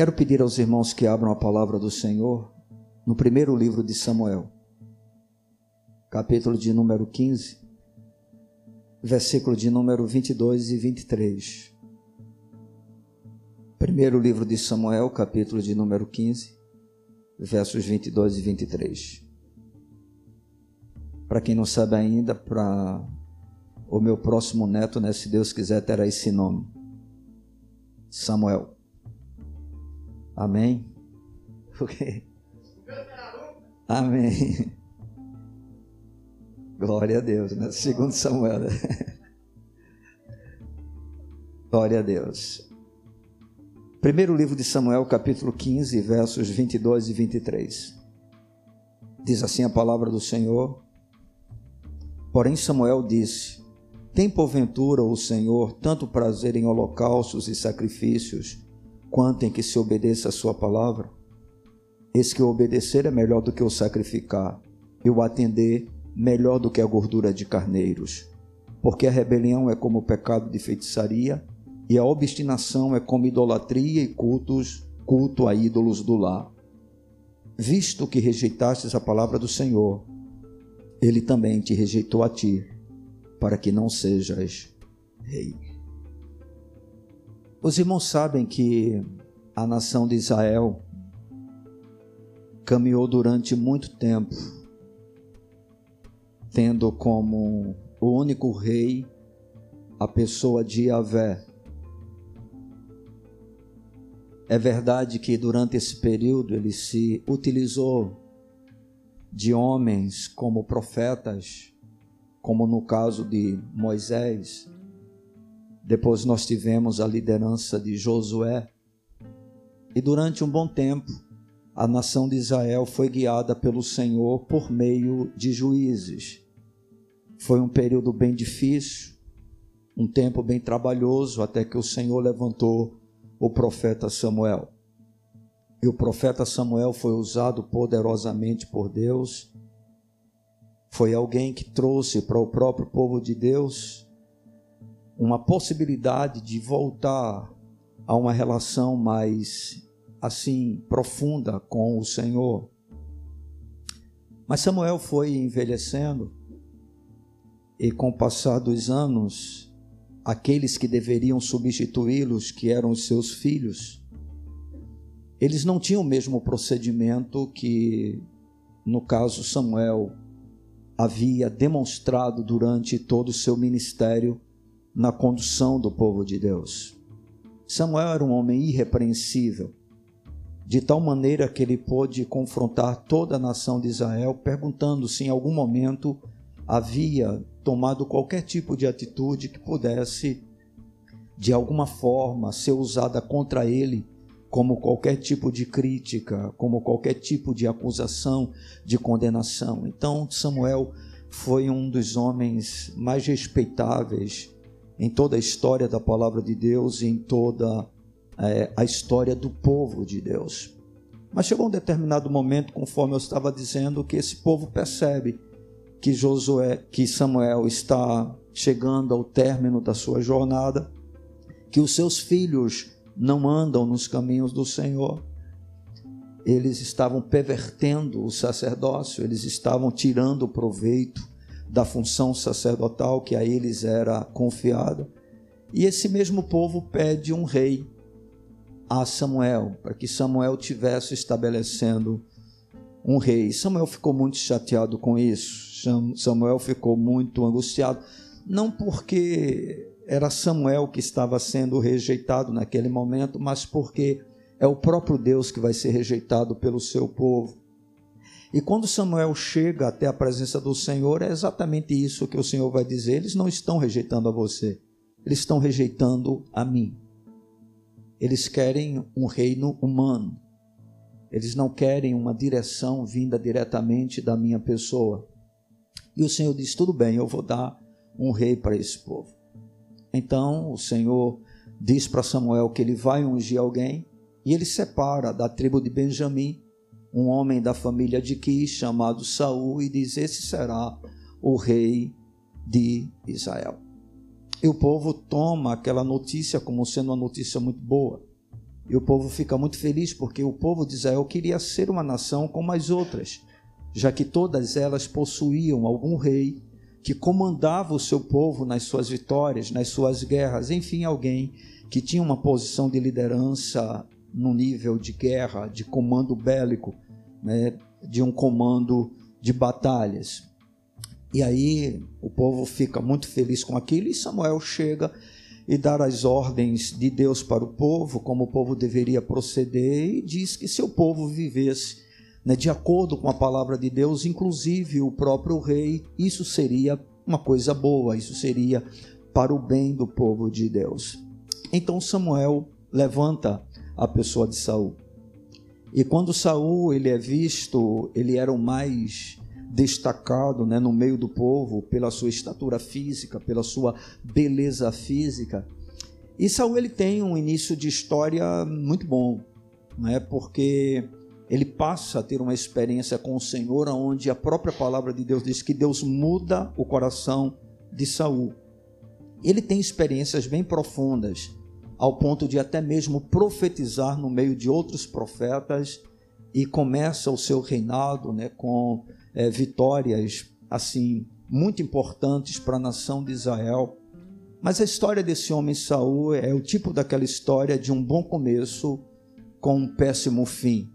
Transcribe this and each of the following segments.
Quero pedir aos irmãos que abram a palavra do Senhor no primeiro livro de Samuel, capítulo de número 15, versículo de número 22 e 23. Primeiro livro de Samuel, capítulo de número 15, versos 22 e 23. Para quem não sabe ainda, para o meu próximo neto, né, se Deus quiser, terá esse nome: Samuel. Amém? Amém. Glória a Deus, né? Segundo Samuel. Glória a Deus. Primeiro livro de Samuel, capítulo 15, versos 22 e 23. Diz assim a palavra do Senhor. Porém Samuel disse: Tem porventura o Senhor tanto prazer em holocaustos e sacrifícios, quanto em que se obedeça a sua palavra? Eis que obedecer é melhor do que o sacrificar, e o atender melhor do que a gordura de carneiros. Porque a rebelião é como o pecado de feitiçaria, e a obstinação é como idolatria e cultos, culto a ídolos do lar. Visto que rejeitastes a palavra do Senhor, ele também te rejeitou a ti, para que não sejas rei. Os irmãos sabem que a nação de Israel caminhou durante muito tempo, tendo como o único rei a pessoa de Yahvé. É verdade que durante esse período ele se utilizou de homens como profetas, como no caso de Moisés, depois nós tivemos a liderança de Josué. E durante um bom tempo, a nação de Israel foi guiada pelo Senhor por meio de juízes. Foi um período bem difícil, um tempo bem trabalhoso, até que o Senhor levantou o profeta Samuel. E o profeta Samuel foi usado poderosamente por Deus. Foi alguém que trouxe para o próprio povo de Deus uma possibilidade de voltar a uma relação mais assim profunda com o Senhor. Mas Samuel foi envelhecendo e com o passar dos anos, aqueles que deveriam substituí-los, que eram os seus filhos, eles não tinham o mesmo procedimento que, no caso, Samuel havia demonstrado durante todo o seu ministério na condução do povo de Deus. Samuel era um homem irrepreensível, de tal maneira que ele pôde confrontar toda a nação de Israel, perguntando se em algum momento havia tomado qualquer tipo de atitude que pudesse, de alguma forma, ser usada contra ele como qualquer tipo de crítica, como qualquer tipo de acusação, de condenação. Então, Samuel foi um dos homens mais respeitáveis em toda a história da palavra de Deus e em toda é, a história do povo de Deus. Mas chegou um determinado momento, conforme eu estava dizendo, que esse povo percebe que Josué, que Samuel está chegando ao término da sua jornada, que os seus filhos não andam nos caminhos do Senhor. Eles estavam pervertendo o sacerdócio, eles estavam tirando proveito da função sacerdotal que a eles era confiada. E esse mesmo povo pede um rei a Samuel, para que Samuel tivesse estabelecendo um rei. Samuel ficou muito chateado com isso. Samuel ficou muito angustiado, não porque era Samuel que estava sendo rejeitado naquele momento, mas porque é o próprio Deus que vai ser rejeitado pelo seu povo. E quando Samuel chega até a presença do Senhor, é exatamente isso que o Senhor vai dizer: eles não estão rejeitando a você, eles estão rejeitando a mim. Eles querem um reino humano, eles não querem uma direção vinda diretamente da minha pessoa. E o Senhor diz: tudo bem, eu vou dar um rei para esse povo. Então o Senhor diz para Samuel que ele vai ungir alguém e ele separa da tribo de Benjamim um homem da família de Quis chamado Saul e diz: Esse será o rei de Israel. E o povo toma aquela notícia como sendo uma notícia muito boa. E o povo fica muito feliz porque o povo de Israel queria ser uma nação como as outras, já que todas elas possuíam algum rei que comandava o seu povo nas suas vitórias, nas suas guerras, enfim, alguém que tinha uma posição de liderança no nível de guerra, de comando bélico, né, de um comando de batalhas. E aí o povo fica muito feliz com aquilo e Samuel chega e dá as ordens de Deus para o povo, como o povo deveria proceder, e diz que se o povo vivesse né, de acordo com a palavra de Deus, inclusive o próprio rei, isso seria uma coisa boa, isso seria para o bem do povo de Deus. Então Samuel levanta a pessoa de Saul. E quando Saul ele é visto, ele era o mais destacado né, no meio do povo pela sua estatura física, pela sua beleza física. E Saul ele tem um início de história muito bom, né, porque ele passa a ter uma experiência com o Senhor, onde a própria palavra de Deus diz que Deus muda o coração de Saul. Ele tem experiências bem profundas, ao ponto de até mesmo profetizar no meio de outros profetas e começa o seu reinado, né, com é, vitórias assim muito importantes para a nação de Israel. Mas a história desse homem Saul é o tipo daquela história de um bom começo com um péssimo fim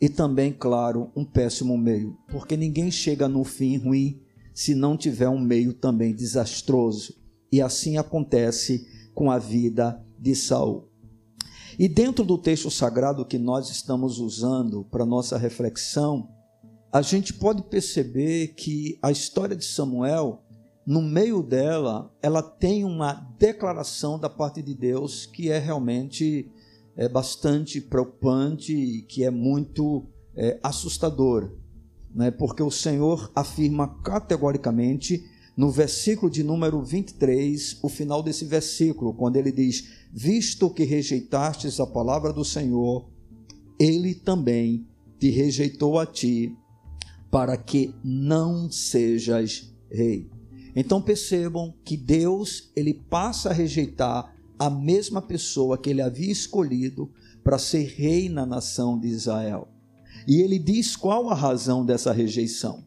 e também, claro, um péssimo meio, porque ninguém chega no fim ruim se não tiver um meio também desastroso. E assim acontece com a vida de Saul. E dentro do texto sagrado que nós estamos usando para nossa reflexão, a gente pode perceber que a história de Samuel, no meio dela, ela tem uma declaração da parte de Deus que é realmente é bastante preocupante e que é muito é, assustador, né? porque o Senhor afirma categoricamente no versículo de número 23, o final desse versículo, quando ele diz: Visto que rejeitastes a palavra do Senhor, ele também te rejeitou a ti, para que não sejas rei. Então percebam que Deus, ele passa a rejeitar a mesma pessoa que ele havia escolhido para ser rei na nação de Israel. E ele diz qual a razão dessa rejeição.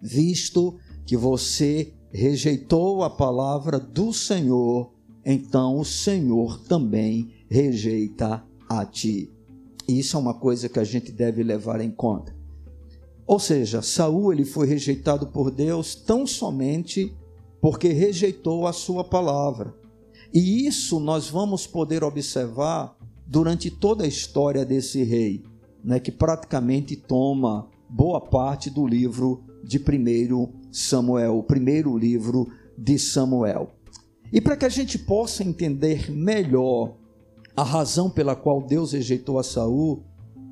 Visto que você rejeitou a palavra do Senhor, então o Senhor também rejeita a ti. Isso é uma coisa que a gente deve levar em conta. Ou seja, Saul ele foi rejeitado por Deus tão somente porque rejeitou a sua palavra. E isso nós vamos poder observar durante toda a história desse rei, né, que praticamente toma boa parte do livro de 1 Samuel, o primeiro livro de Samuel. E para que a gente possa entender melhor a razão pela qual Deus rejeitou a Saul,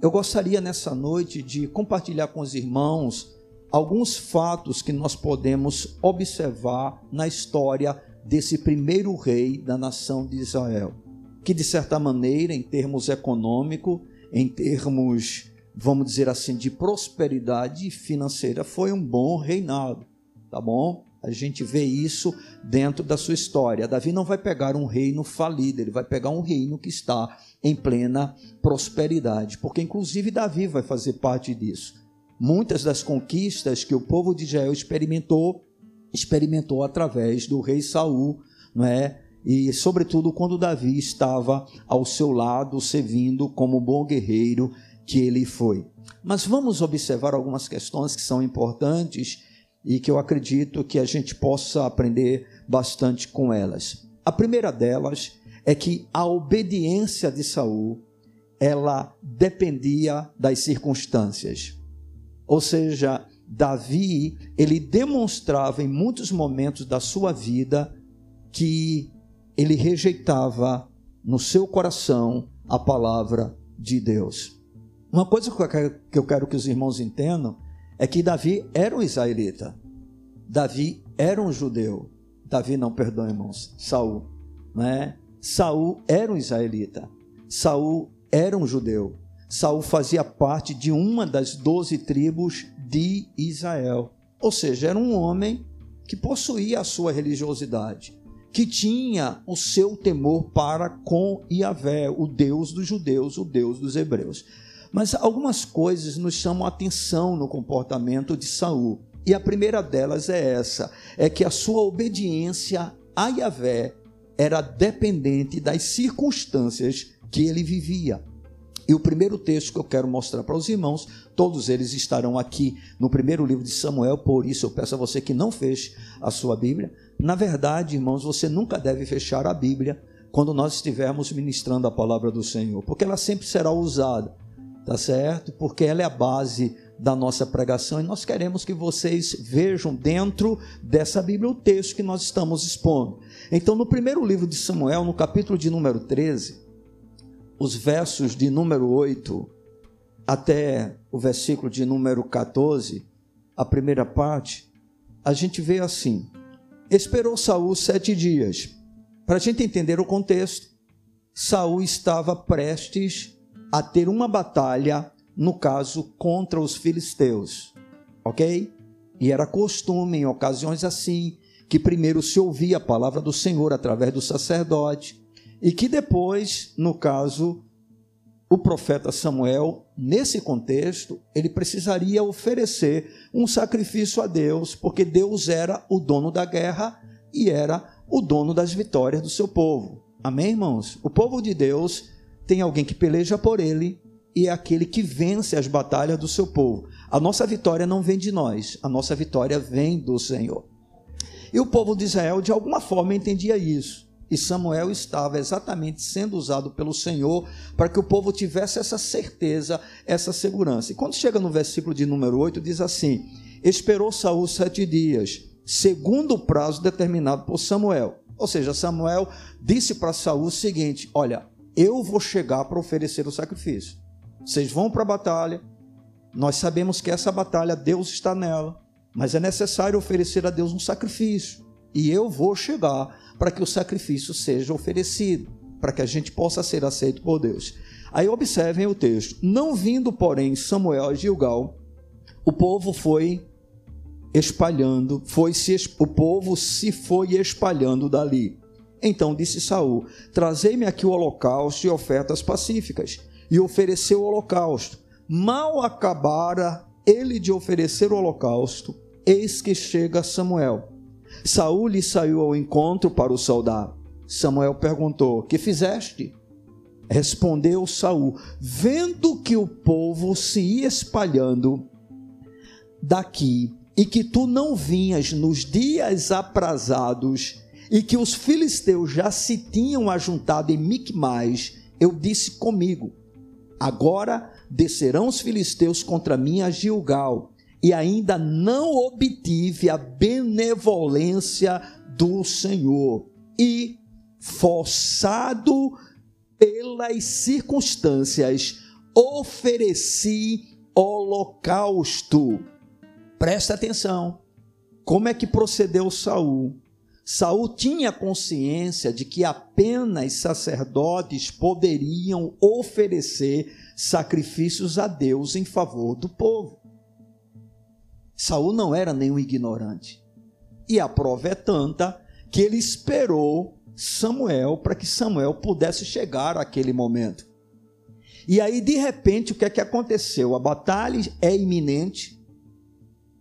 eu gostaria nessa noite de compartilhar com os irmãos alguns fatos que nós podemos observar na história desse primeiro rei da nação de Israel, que de certa maneira, em termos econômicos, em termos, vamos dizer assim, de prosperidade financeira, foi um bom reinado, tá bom? A gente vê isso dentro da sua história. Davi não vai pegar um reino falido, ele vai pegar um reino que está em plena prosperidade, porque inclusive Davi vai fazer parte disso. Muitas das conquistas que o povo de Israel experimentou experimentou através do rei Saul, não é? E sobretudo quando Davi estava ao seu lado, servindo como bom guerreiro que ele foi. Mas vamos observar algumas questões que são importantes e que eu acredito que a gente possa aprender bastante com elas. A primeira delas é que a obediência de Saul ela dependia das circunstâncias. Ou seja, Davi, ele demonstrava em muitos momentos da sua vida que ele rejeitava no seu coração a palavra de Deus. Uma coisa que eu quero que os irmãos entendam é que Davi era um israelita. Davi era um judeu. Davi não, perdão, irmãos, Saul, né? Saul era um israelita. Saul era um judeu. Saul fazia parte de uma das doze tribos de Israel. Ou seja, era um homem que possuía a sua religiosidade, que tinha o seu temor para com Yahvé, o Deus dos judeus, o Deus dos hebreus. Mas algumas coisas nos chamam a atenção no comportamento de Saul. E a primeira delas é essa: é que a sua obediência a Yahvé era dependente das circunstâncias que ele vivia. E o primeiro texto que eu quero mostrar para os irmãos, todos eles estarão aqui no primeiro livro de Samuel, por isso eu peço a você que não feche a sua Bíblia. Na verdade, irmãos, você nunca deve fechar a Bíblia quando nós estivermos ministrando a palavra do Senhor, porque ela sempre será usada, tá certo? Porque ela é a base da nossa pregação e nós queremos que vocês vejam dentro dessa Bíblia o texto que nós estamos expondo. Então, no primeiro livro de Samuel, no capítulo de número 13, os versos de número 8 até o versículo de número 14, a primeira parte, a gente vê assim: Esperou Saul sete dias. Para a gente entender o contexto, Saul estava prestes a ter uma batalha no caso contra os filisteus, ok? E era costume em ocasiões assim que primeiro se ouvia a palavra do Senhor através do sacerdote e que depois, no caso, o profeta Samuel, nesse contexto, ele precisaria oferecer um sacrifício a Deus, porque Deus era o dono da guerra e era o dono das vitórias do seu povo. Amém, irmãos? O povo de Deus tem alguém que peleja por ele e é aquele que vence as batalhas do seu povo. A nossa vitória não vem de nós, a nossa vitória vem do Senhor. E o povo de Israel, de alguma forma, entendia isso. E Samuel estava exatamente sendo usado pelo Senhor para que o povo tivesse essa certeza, essa segurança. E quando chega no versículo de número 8, diz assim: Esperou Saul sete dias, segundo o prazo determinado por Samuel. Ou seja, Samuel disse para Saul o seguinte: Olha, eu vou chegar para oferecer o sacrifício. Vocês vão para a batalha. Nós sabemos que essa batalha Deus está nela, mas é necessário oferecer a Deus um sacrifício. E eu vou chegar para que o sacrifício seja oferecido, para que a gente possa ser aceito por Deus. Aí observem o texto: Não vindo, porém, Samuel a Gilgal, o povo foi espalhando, foi se o povo se foi espalhando dali. Então disse Saul: Trazei-me aqui o holocausto e ofertas pacíficas e ofereceu o holocausto. Mal acabara ele de oferecer o holocausto, eis que chega Samuel. Saul lhe saiu ao encontro para o saudar. Samuel perguntou: Que fizeste? Respondeu Saul: Vendo que o povo se ia espalhando daqui e que tu não vinhas nos dias aprazados e que os filisteus já se tinham ajuntado em Micmais, eu disse comigo: Agora descerão os filisteus contra mim a Gilgal, e ainda não obtive a benevolência do Senhor. E, forçado pelas circunstâncias, ofereci holocausto. Presta atenção. Como é que procedeu Saul? Saul tinha consciência de que apenas sacerdotes poderiam oferecer sacrifícios a Deus em favor do povo. Saul não era nenhum ignorante. E a prova é tanta que ele esperou Samuel para que Samuel pudesse chegar àquele momento. E aí, de repente, o que é que aconteceu? A batalha é iminente.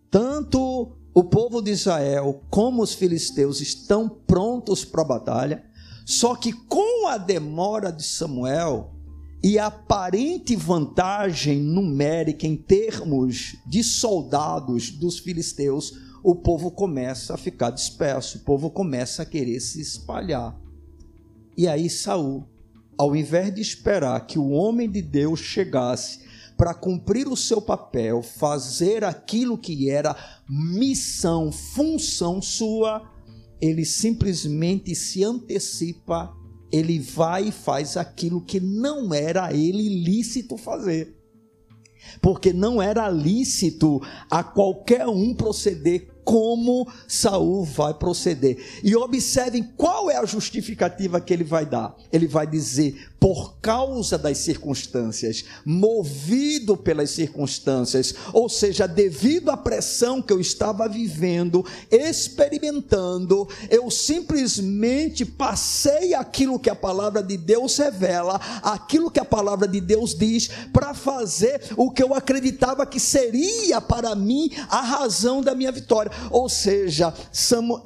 Tanto o povo de Israel, como os filisteus, estão prontos para a batalha, só que com a demora de Samuel e a aparente vantagem numérica em termos de soldados dos filisteus, o povo começa a ficar disperso, o povo começa a querer se espalhar. E aí Saul, ao invés de esperar que o homem de Deus chegasse para cumprir o seu papel, fazer aquilo que era missão, função sua, ele simplesmente se antecipa, ele vai e faz aquilo que não era ele lícito fazer. Porque não era lícito a qualquer um proceder como Saul vai proceder. E observem qual é a justificativa que ele vai dar. Ele vai dizer: por causa das circunstâncias, movido pelas circunstâncias, ou seja, devido à pressão que eu estava vivendo, experimentando, eu simplesmente passei aquilo que a palavra de Deus revela, aquilo que a palavra de Deus diz, para fazer o que eu acreditava que seria para mim a razão da minha vitória. Ou seja,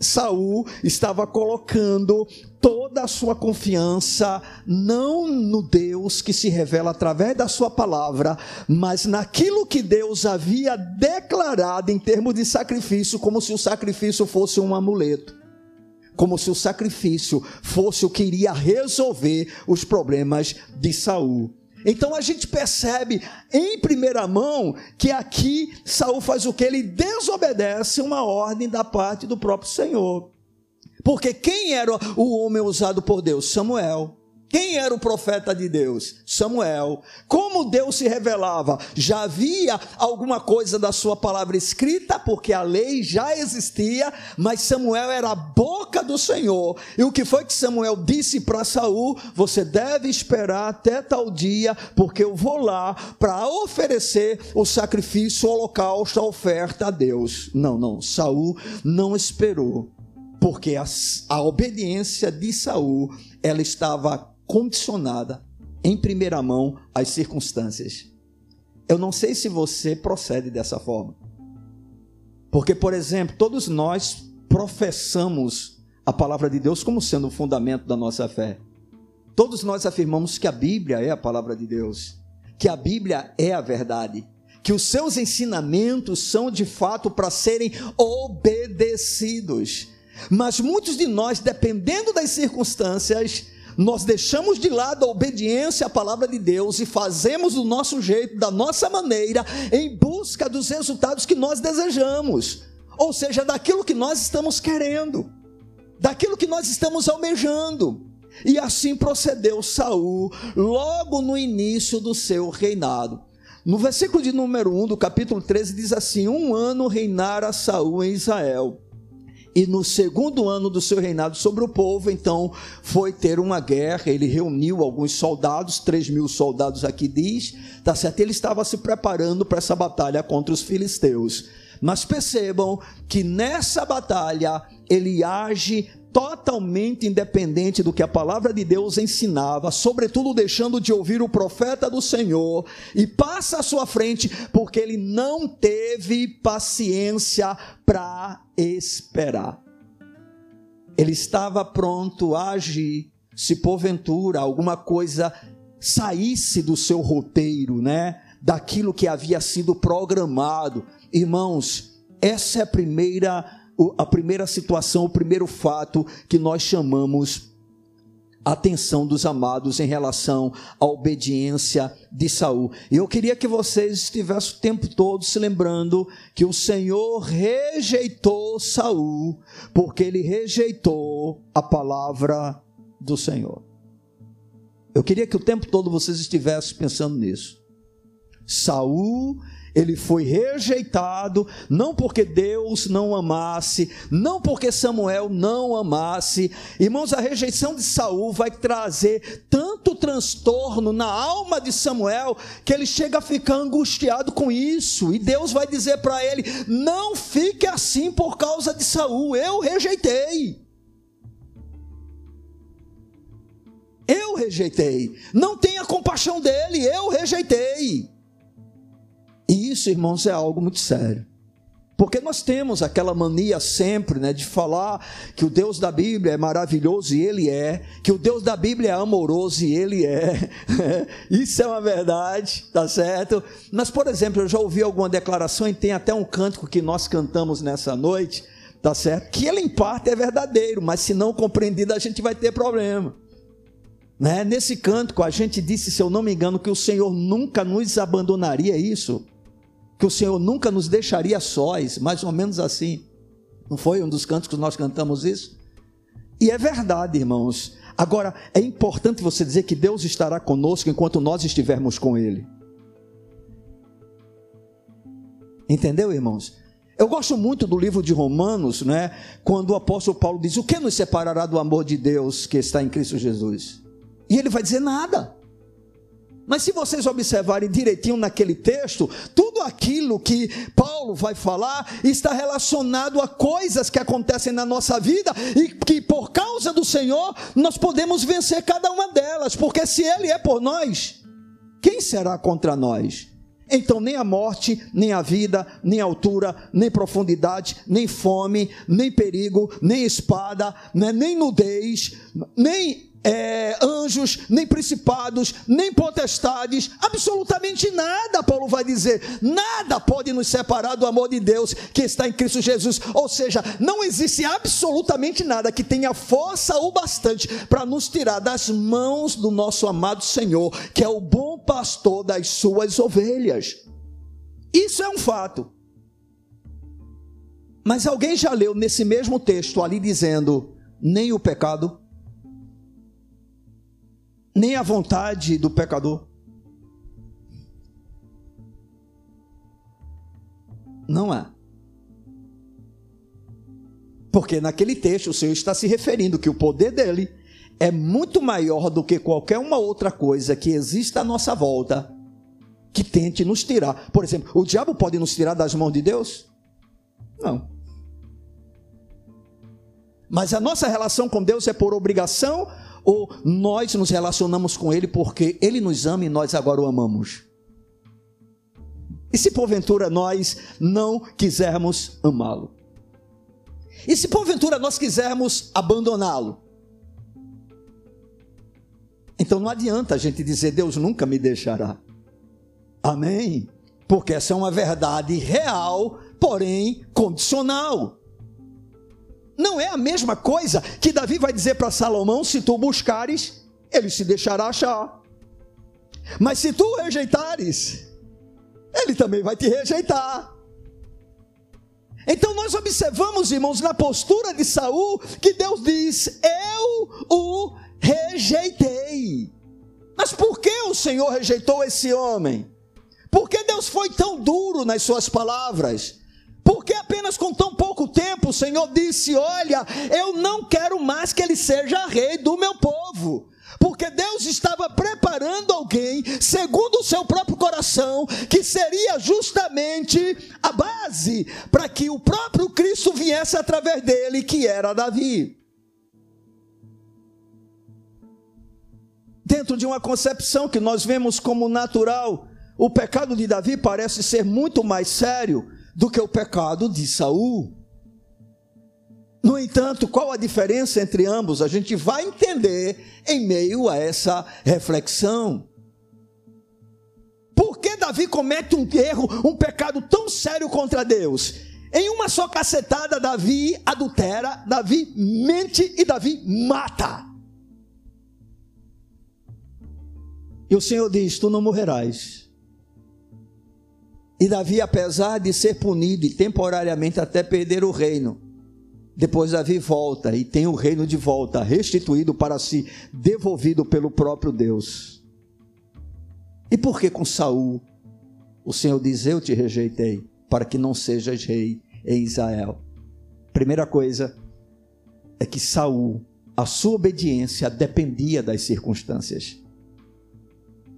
Saul estava colocando toda a sua confiança não no Deus que se revela através da sua palavra, mas naquilo que Deus havia declarado em termos de sacrifício, como se o sacrifício fosse um amuleto. Como se o sacrifício fosse o que iria resolver os problemas de Saul. Então a gente percebe em primeira mão que aqui Saul faz o que? Ele desobedece uma ordem da parte do próprio Senhor. Porque quem era o homem usado por Deus? Samuel. Quem era o profeta de Deus? Samuel. Como Deus se revelava? Já havia alguma coisa da sua palavra escrita, porque a lei já existia, mas Samuel era a boca do Senhor. E o que foi que Samuel disse para Saul? Você deve esperar até tal dia, porque eu vou lá para oferecer o sacrifício, o holocausto, a oferta a Deus. Não, não. Saul não esperou porque a, a obediência de Saul ela estava condicionada em primeira mão às circunstâncias. Eu não sei se você procede dessa forma. Porque, por exemplo, todos nós professamos a palavra de Deus como sendo o fundamento da nossa fé. Todos nós afirmamos que a Bíblia é a palavra de Deus, que a Bíblia é a verdade, que os seus ensinamentos são de fato para serem obedecidos. Mas muitos de nós, dependendo das circunstâncias, nós deixamos de lado a obediência à palavra de Deus e fazemos do nosso jeito, da nossa maneira, em busca dos resultados que nós desejamos, ou seja, daquilo que nós estamos querendo, daquilo que nós estamos almejando. E assim procedeu Saul logo no início do seu reinado. No versículo de número 1 do capítulo 13 diz assim: Um ano reinara Saul em Israel e no segundo ano do seu reinado sobre o povo, então foi ter uma guerra. Ele reuniu alguns soldados, 3 mil soldados aqui diz, tá certo? Ele estava se preparando para essa batalha contra os filisteus. Mas percebam que nessa batalha ele age totalmente independente do que a palavra de Deus ensinava, sobretudo deixando de ouvir o profeta do Senhor, e passa à sua frente porque ele não teve paciência para esperar. Ele estava pronto a agir se porventura alguma coisa saísse do seu roteiro, né? Daquilo que havia sido programado. Irmãos, essa é a primeira a primeira situação, o primeiro fato que nós chamamos atenção dos amados em relação à obediência de Saul. E eu queria que vocês estivessem o tempo todo se lembrando que o Senhor rejeitou Saul, porque ele rejeitou a palavra do Senhor. Eu queria que o tempo todo vocês estivessem pensando nisso. Saul ele foi rejeitado, não porque Deus não amasse, não porque Samuel não amasse. Irmãos, a rejeição de Saul vai trazer tanto transtorno na alma de Samuel que ele chega a ficar angustiado com isso, e Deus vai dizer para ele: "Não fique assim por causa de Saul, eu rejeitei". Eu rejeitei. Não tenha compaixão dele, eu rejeitei. Isso, irmãos, é algo muito sério. Porque nós temos aquela mania sempre, né, de falar que o Deus da Bíblia é maravilhoso e ele é, que o Deus da Bíblia é amoroso e ele é. Isso é uma verdade, tá certo? Mas, por exemplo, eu já ouvi alguma declaração e tem até um cântico que nós cantamos nessa noite, tá certo? Que ele em parte é verdadeiro, mas se não compreendido a gente vai ter problema. Né? Nesse cântico a gente disse, se eu não me engano, que o Senhor nunca nos abandonaria é isso que o Senhor nunca nos deixaria sós, mais ou menos assim. Não foi um dos cantos que nós cantamos isso? E é verdade, irmãos. Agora, é importante você dizer que Deus estará conosco enquanto nós estivermos com Ele. Entendeu, irmãos? Eu gosto muito do livro de Romanos, né? Quando o apóstolo Paulo diz: O que nos separará do amor de Deus que está em Cristo Jesus? E ele vai dizer nada. Mas se vocês observarem direitinho naquele texto, tudo aquilo que Paulo vai falar está relacionado a coisas que acontecem na nossa vida e que por causa do Senhor nós podemos vencer cada uma delas, porque se Ele é por nós, quem será contra nós? Então, nem a morte, nem a vida, nem a altura, nem profundidade, nem fome, nem perigo, nem espada, né, nem nudez, nem é, anjos, nem principados, nem potestades, absolutamente nada, Paulo vai dizer, nada pode nos separar do amor de Deus que está em Cristo Jesus. Ou seja, não existe absolutamente nada que tenha força o bastante para nos tirar das mãos do nosso amado Senhor, que é o bom pastor das suas ovelhas. Isso é um fato. Mas alguém já leu nesse mesmo texto ali dizendo: nem o pecado nem a vontade do pecador. Não há. Porque naquele texto o Senhor está se referindo que o poder dele é muito maior do que qualquer uma outra coisa que exista à nossa volta que tente nos tirar. Por exemplo, o diabo pode nos tirar das mãos de Deus? Não. Mas a nossa relação com Deus é por obrigação ou nós nos relacionamos com Ele porque Ele nos ama e nós agora o amamos? E se porventura nós não quisermos amá-lo? E se porventura nós quisermos abandoná-lo? Então não adianta a gente dizer Deus nunca me deixará. Amém? Porque essa é uma verdade real, porém condicional. Não é a mesma coisa que Davi vai dizer para Salomão: se tu buscares, ele se deixará achar. Mas se tu rejeitares, ele também vai te rejeitar. Então nós observamos, irmãos, na postura de Saul, que Deus diz: Eu o rejeitei. Mas por que o Senhor rejeitou esse homem? Por que Deus foi tão duro nas suas palavras? Porque apenas com tão pouco tempo o Senhor disse: Olha, eu não quero mais que ele seja rei do meu povo. Porque Deus estava preparando alguém, segundo o seu próprio coração, que seria justamente a base para que o próprio Cristo viesse através dele, que era Davi. Dentro de uma concepção que nós vemos como natural, o pecado de Davi parece ser muito mais sério do que o pecado de Saul. No entanto, qual a diferença entre ambos? A gente vai entender em meio a essa reflexão. Por que Davi comete um erro, um pecado tão sério contra Deus? Em uma só cacetada, Davi adultera, Davi mente e Davi mata. E o Senhor diz: Tu não morrerás. E Davi, apesar de ser punido e temporariamente até perder o reino, depois Davi volta e tem o reino de volta, restituído para si, devolvido pelo próprio Deus. E por que com Saul o Senhor diz: Eu te rejeitei, para que não sejas rei em Israel? Primeira coisa é que Saul, a sua obediência dependia das circunstâncias.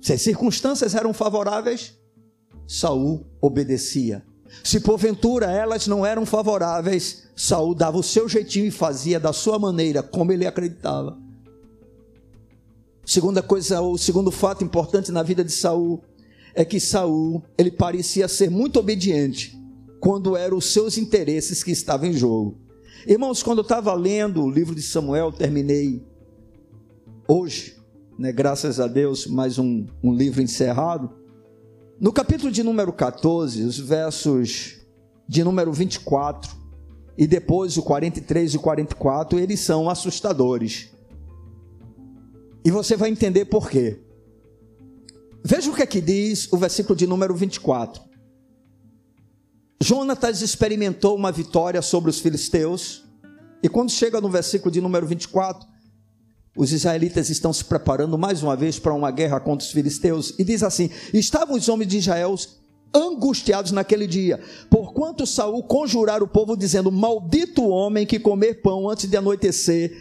Se as circunstâncias eram favoráveis, Saul obedecia. Se porventura elas não eram favoráveis, Saul dava o seu jeitinho e fazia da sua maneira, como ele acreditava. Segunda coisa, o segundo fato importante na vida de Saul é que Saul, ele parecia ser muito obediente quando eram os seus interesses que estavam em jogo. Irmãos, quando eu estava lendo o livro de Samuel, terminei hoje, né, graças a Deus, mais um, um livro encerrado. No capítulo de número 14, os versos de número 24 e depois o 43 e 44, eles são assustadores. E você vai entender por quê. Veja o que aqui diz o versículo de número 24. Jonatas experimentou uma vitória sobre os filisteus, e quando chega no versículo de número 24, os israelitas estão se preparando mais uma vez para uma guerra contra os filisteus. E diz assim: Estavam os homens de Israel angustiados naquele dia, porquanto Saul conjurar o povo dizendo: Maldito o homem que comer pão antes de anoitecer,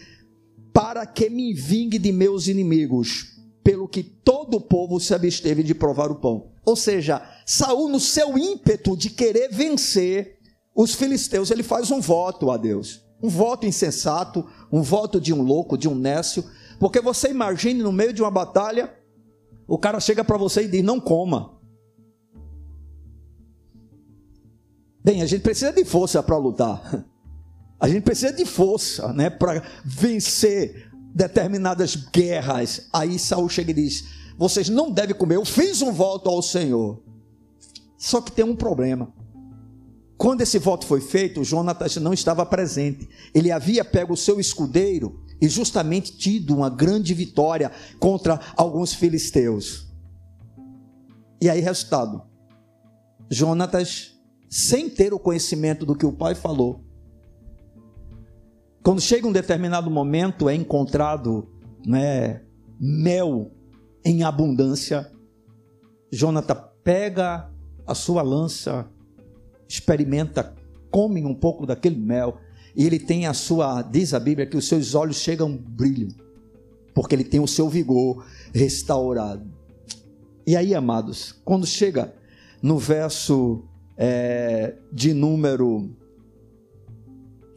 para que me vingue de meus inimigos, pelo que todo o povo se absteve de provar o pão. Ou seja, Saul no seu ímpeto de querer vencer os filisteus, ele faz um voto a Deus. Um voto insensato, um voto de um louco, de um nécio, porque você imagine no meio de uma batalha, o cara chega para você e diz: "Não coma". Bem, a gente precisa de força para lutar. A gente precisa de força, né, para vencer determinadas guerras. Aí Saul chega e diz: "Vocês não devem comer. Eu fiz um voto ao Senhor". Só que tem um problema. Quando esse voto foi feito, Jonatas não estava presente. Ele havia pego o seu escudeiro e justamente tido uma grande vitória contra alguns filisteus. E aí, resultado: Jonatas sem ter o conhecimento do que o pai falou. Quando chega um determinado momento, é encontrado né, mel em abundância. Jonathan pega a sua lança, experimenta, come um pouco daquele mel, e ele tem a sua, diz a Bíblia, que os seus olhos chegam a um brilho, porque ele tem o seu vigor restaurado. E aí, amados, quando chega no verso é, de número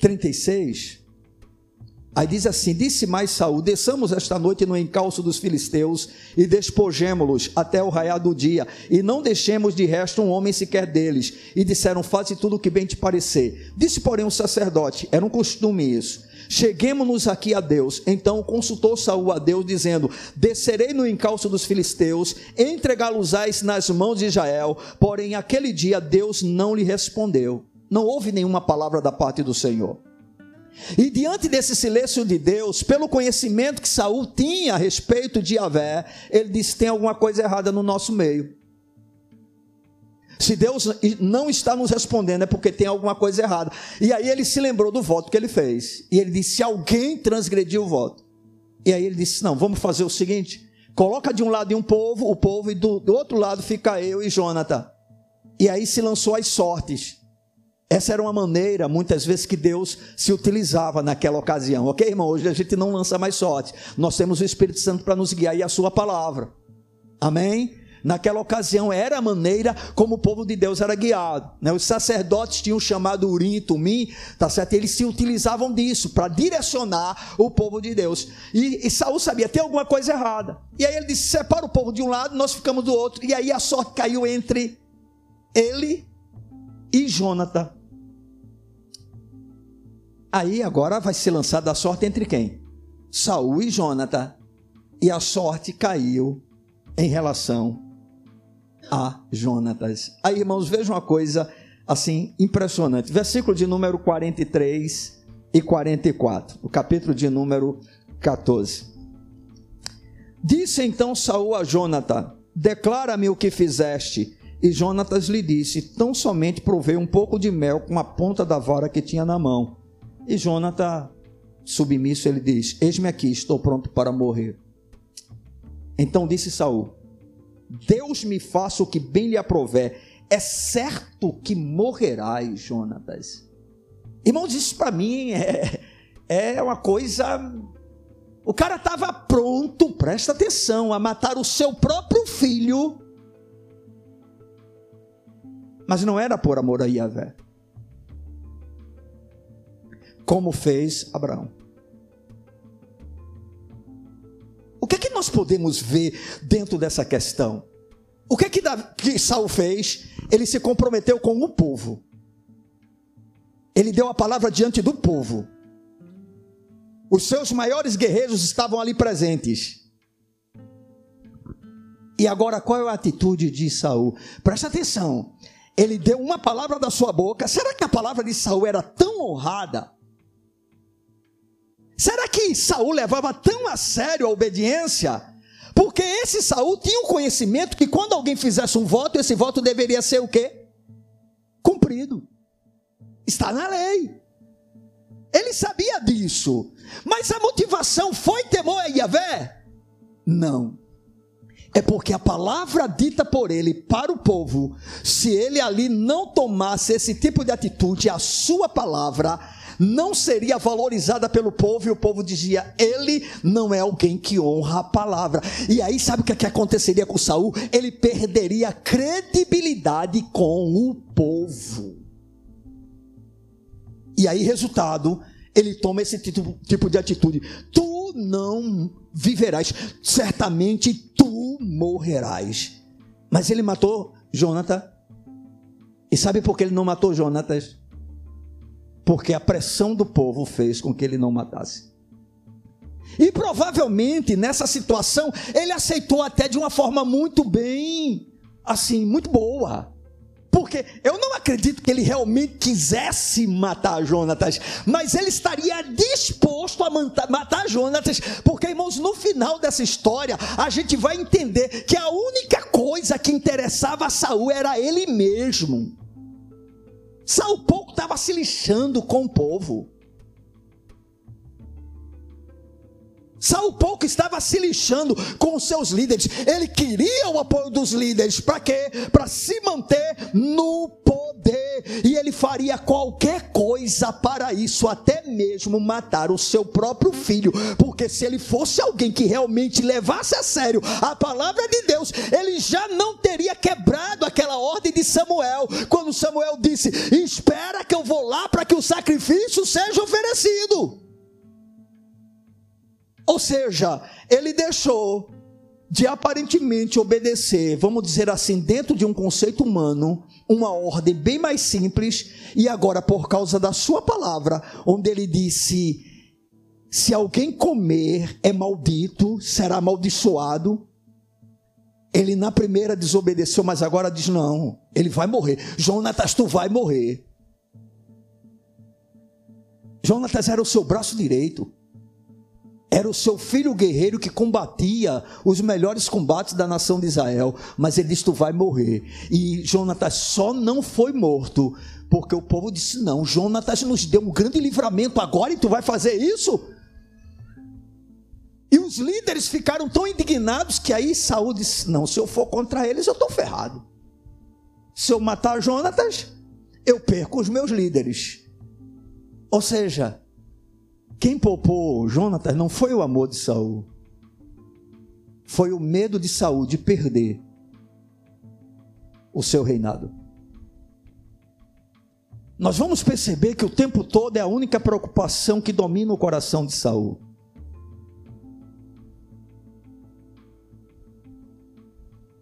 36, Aí diz assim: Disse mais Saul: Desçamos esta noite no encalço dos filisteus e despojemo-los até o raiar do dia, e não deixemos de resto um homem sequer deles. E disseram: Faze tudo o que bem te parecer. Disse, porém, o sacerdote: Era um costume isso. Cheguemos-nos aqui a Deus. Então consultou Saul a Deus, dizendo: Descerei no encalço dos filisteus, entregá-los-ás nas mãos de Israel. Porém, aquele dia Deus não lhe respondeu. Não houve nenhuma palavra da parte do Senhor. E diante desse silêncio de Deus, pelo conhecimento que Saul tinha a respeito de Yahvé, ele disse: tem alguma coisa errada no nosso meio. Se Deus não está nos respondendo, é porque tem alguma coisa errada. E aí ele se lembrou do voto que ele fez. E ele disse: se alguém transgrediu o voto. E aí ele disse: não, vamos fazer o seguinte: coloca de um lado um povo, o povo, e do, do outro lado fica eu e Jonathan. E aí se lançou as sortes. Essa era uma maneira, muitas vezes, que Deus se utilizava naquela ocasião. Ok, irmão? Hoje a gente não lança mais sorte. Nós temos o Espírito Santo para nos guiar e a Sua palavra. Amém? Naquela ocasião era a maneira como o povo de Deus era guiado. Né? Os sacerdotes tinham chamado Urim e Tumim, tá certo? Eles se utilizavam disso para direcionar o povo de Deus. E, e Saul sabia tem alguma coisa errada. E aí ele disse: separa o povo de um lado, nós ficamos do outro. E aí a sorte caiu entre ele e Jonathan. Aí agora vai ser lançada a sorte entre quem? Saul e Jonathan. E a sorte caiu em relação a Jonatas. Aí, irmãos, vejam uma coisa assim impressionante. Versículo de número 43 e 44, o capítulo de número 14. Disse então Saul a Jonathan: Declara-me o que fizeste. E Jonatas lhe disse: Tão somente provei um pouco de mel com a ponta da vara que tinha na mão. E Jonathan, submisso, ele diz: Eis-me aqui, estou pronto para morrer. Então disse Saul: Deus me faça o que bem lhe aprover. É certo que morrerás, Jonatas. Irmãos, isso para mim é, é uma coisa. O cara estava pronto, presta atenção, a matar o seu próprio filho. Mas não era por amor a Yahvé como fez Abraão. O que é que nós podemos ver dentro dessa questão? O que é que, que Saul fez? Ele se comprometeu com o povo. Ele deu a palavra diante do povo. Os seus maiores guerreiros estavam ali presentes. E agora qual é a atitude de Saul? Presta atenção. Ele deu uma palavra da sua boca. Será que a palavra de Saul era tão honrada Será que Saul levava tão a sério a obediência? Porque esse Saul tinha o um conhecimento que quando alguém fizesse um voto, esse voto deveria ser o quê? Cumprido. Está na lei. Ele sabia disso. Mas a motivação foi temor a Yahvé? Não. é porque a palavra dita por ele para o povo, se ele ali não tomasse esse tipo de atitude, a sua palavra não seria valorizada pelo povo e o povo dizia: ele não é alguém que honra a palavra. E aí sabe o que, é que aconteceria com Saul? Ele perderia credibilidade com o povo. E aí, resultado, ele toma esse tipo, tipo de atitude: tu não viverás, certamente tu morrerás. Mas ele matou Jonathan. E sabe por que ele não matou Jonatas? Porque a pressão do povo fez com que ele não matasse. E provavelmente nessa situação ele aceitou até de uma forma muito bem, assim, muito boa. Porque eu não acredito que ele realmente quisesse matar Jonatas, mas ele estaria disposto a matar Jonatas, porque irmãos, no final dessa história, a gente vai entender que a única coisa que interessava a Saul era ele mesmo. Saul pouco estava se lixando com o povo. Saul pouco estava se lixando com os seus líderes. Ele queria o apoio dos líderes. Para quê? Para se manter no poder. E ele faria qualquer coisa para isso, até mesmo matar o seu próprio filho. Porque se ele fosse alguém que realmente levasse a sério a palavra de Deus, ele já não teria quebrado aquela ordem de Samuel. Quando Samuel disse: Espera que eu vou lá para que o sacrifício seja oferecido. Ou seja, ele deixou de aparentemente obedecer, vamos dizer assim, dentro de um conceito humano, uma ordem bem mais simples, e agora, por causa da sua palavra, onde ele disse: se alguém comer é maldito, será amaldiçoado. Ele na primeira desobedeceu, mas agora diz: não, ele vai morrer. Jonatas, tu vai morrer. Jonatas era o seu braço direito. Era o seu filho guerreiro que combatia os melhores combates da nação de Israel. Mas ele disse: Tu vai morrer. E Jonatas só não foi morto. Porque o povo disse: Não, Jonatas nos deu um grande livramento agora e tu vai fazer isso? E os líderes ficaram tão indignados que aí Saúl disse: Não, se eu for contra eles, eu estou ferrado. Se eu matar Jonatas, eu perco os meus líderes. Ou seja, quem poupou Jonatas não foi o amor de Saul, foi o medo de Saul de perder o seu reinado. Nós vamos perceber que o tempo todo é a única preocupação que domina o coração de Saul.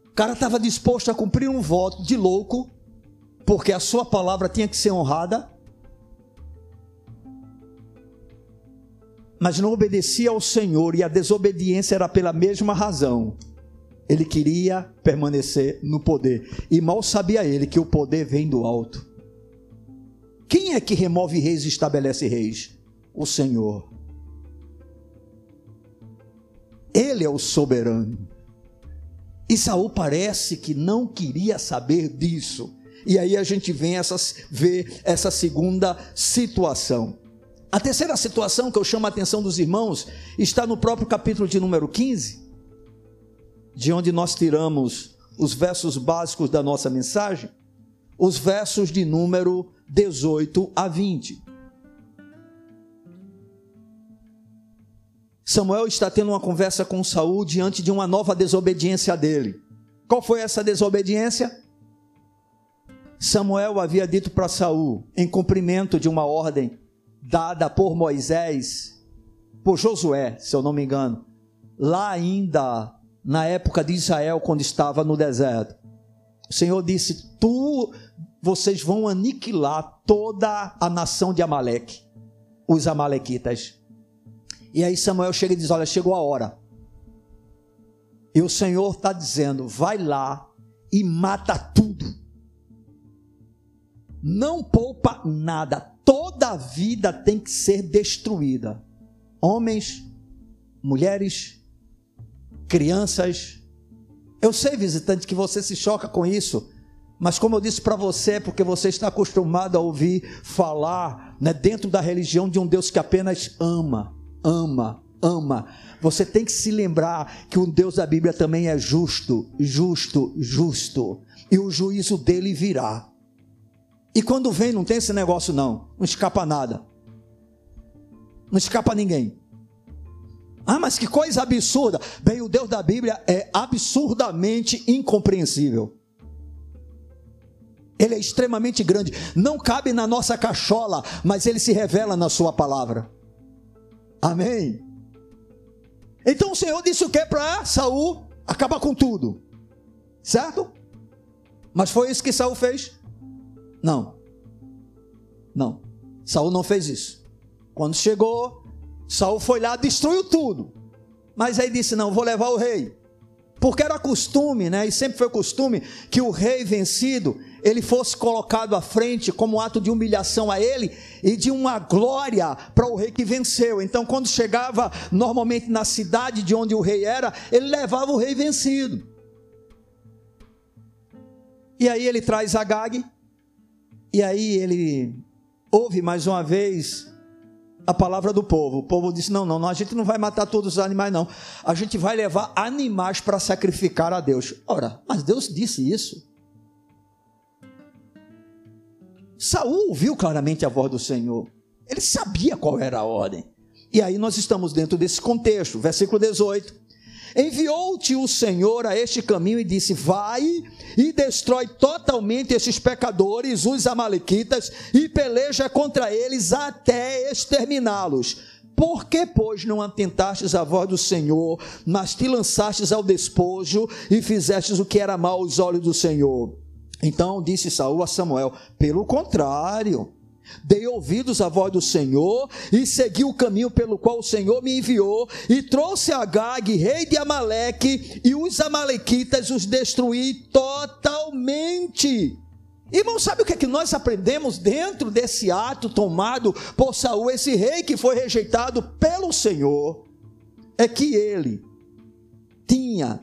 O cara estava disposto a cumprir um voto de louco, porque a sua palavra tinha que ser honrada, mas não obedecia ao Senhor e a desobediência era pela mesma razão. Ele queria permanecer no poder e mal sabia ele que o poder vem do alto. Quem é que remove reis e estabelece reis? O Senhor. Ele é o soberano. E Saul parece que não queria saber disso. E aí a gente vem essas, vê essa segunda situação. A terceira situação que eu chamo a atenção dos irmãos está no próprio capítulo de número 15, de onde nós tiramos os versos básicos da nossa mensagem, os versos de número 18 a 20. Samuel está tendo uma conversa com Saul diante de uma nova desobediência dele. Qual foi essa desobediência? Samuel havia dito para Saul, em cumprimento de uma ordem dada por Moisés, por Josué, se eu não me engano, lá ainda na época de Israel, quando estava no deserto. O Senhor disse: Tu, vocês vão aniquilar toda a nação de Amaleque, os Amalequitas. E aí Samuel chega e diz: Olha, chegou a hora. E o Senhor está dizendo: Vai lá e mata tudo. Não poupa nada toda vida tem que ser destruída. Homens, mulheres, crianças. Eu sei, visitante, que você se choca com isso. Mas como eu disse para você, é porque você está acostumado a ouvir falar né, dentro da religião de um Deus que apenas ama, ama, ama. Você tem que se lembrar que o Deus da Bíblia também é justo, justo, justo. E o juízo dele virá. E quando vem, não tem esse negócio, não. Não escapa nada. Não escapa ninguém. Ah, mas que coisa absurda. Bem, o Deus da Bíblia é absurdamente incompreensível. Ele é extremamente grande. Não cabe na nossa cachola, mas ele se revela na sua palavra. Amém. Então o Senhor disse o que para Saul? Acabar com tudo. Certo? Mas foi isso que Saul fez? Não. Não. Saul não fez isso. Quando chegou, Saul foi lá, destruiu tudo. Mas aí disse: "Não, vou levar o rei". Porque era costume, né? E sempre foi costume que o rei vencido, ele fosse colocado à frente como ato de humilhação a ele e de uma glória para o rei que venceu. Então, quando chegava normalmente na cidade de onde o rei era, ele levava o rei vencido. E aí ele traz Agag, e aí ele ouve mais uma vez a palavra do povo. O povo disse: não, não, não, a gente não vai matar todos os animais, não. A gente vai levar animais para sacrificar a Deus. Ora, mas Deus disse isso. Saul ouviu claramente a voz do Senhor. Ele sabia qual era a ordem. E aí nós estamos dentro desse contexto, versículo 18. Enviou-te o Senhor a este caminho e disse: Vai e destrói totalmente esses pecadores, os Amalequitas, e peleja contra eles até exterminá-los. Por que, pois, não atentastes à voz do Senhor, mas te lançastes ao despojo e fizestes o que era mal aos olhos do Senhor? Então disse Saul a Samuel: Pelo contrário, Dei ouvidos à voz do Senhor e segui o caminho pelo qual o Senhor me enviou e trouxe Agag, rei de Amaleque, e os amalequitas os destruí totalmente. Irmão, sabe o que é que nós aprendemos dentro desse ato tomado por Saul, esse rei que foi rejeitado pelo Senhor? É que ele tinha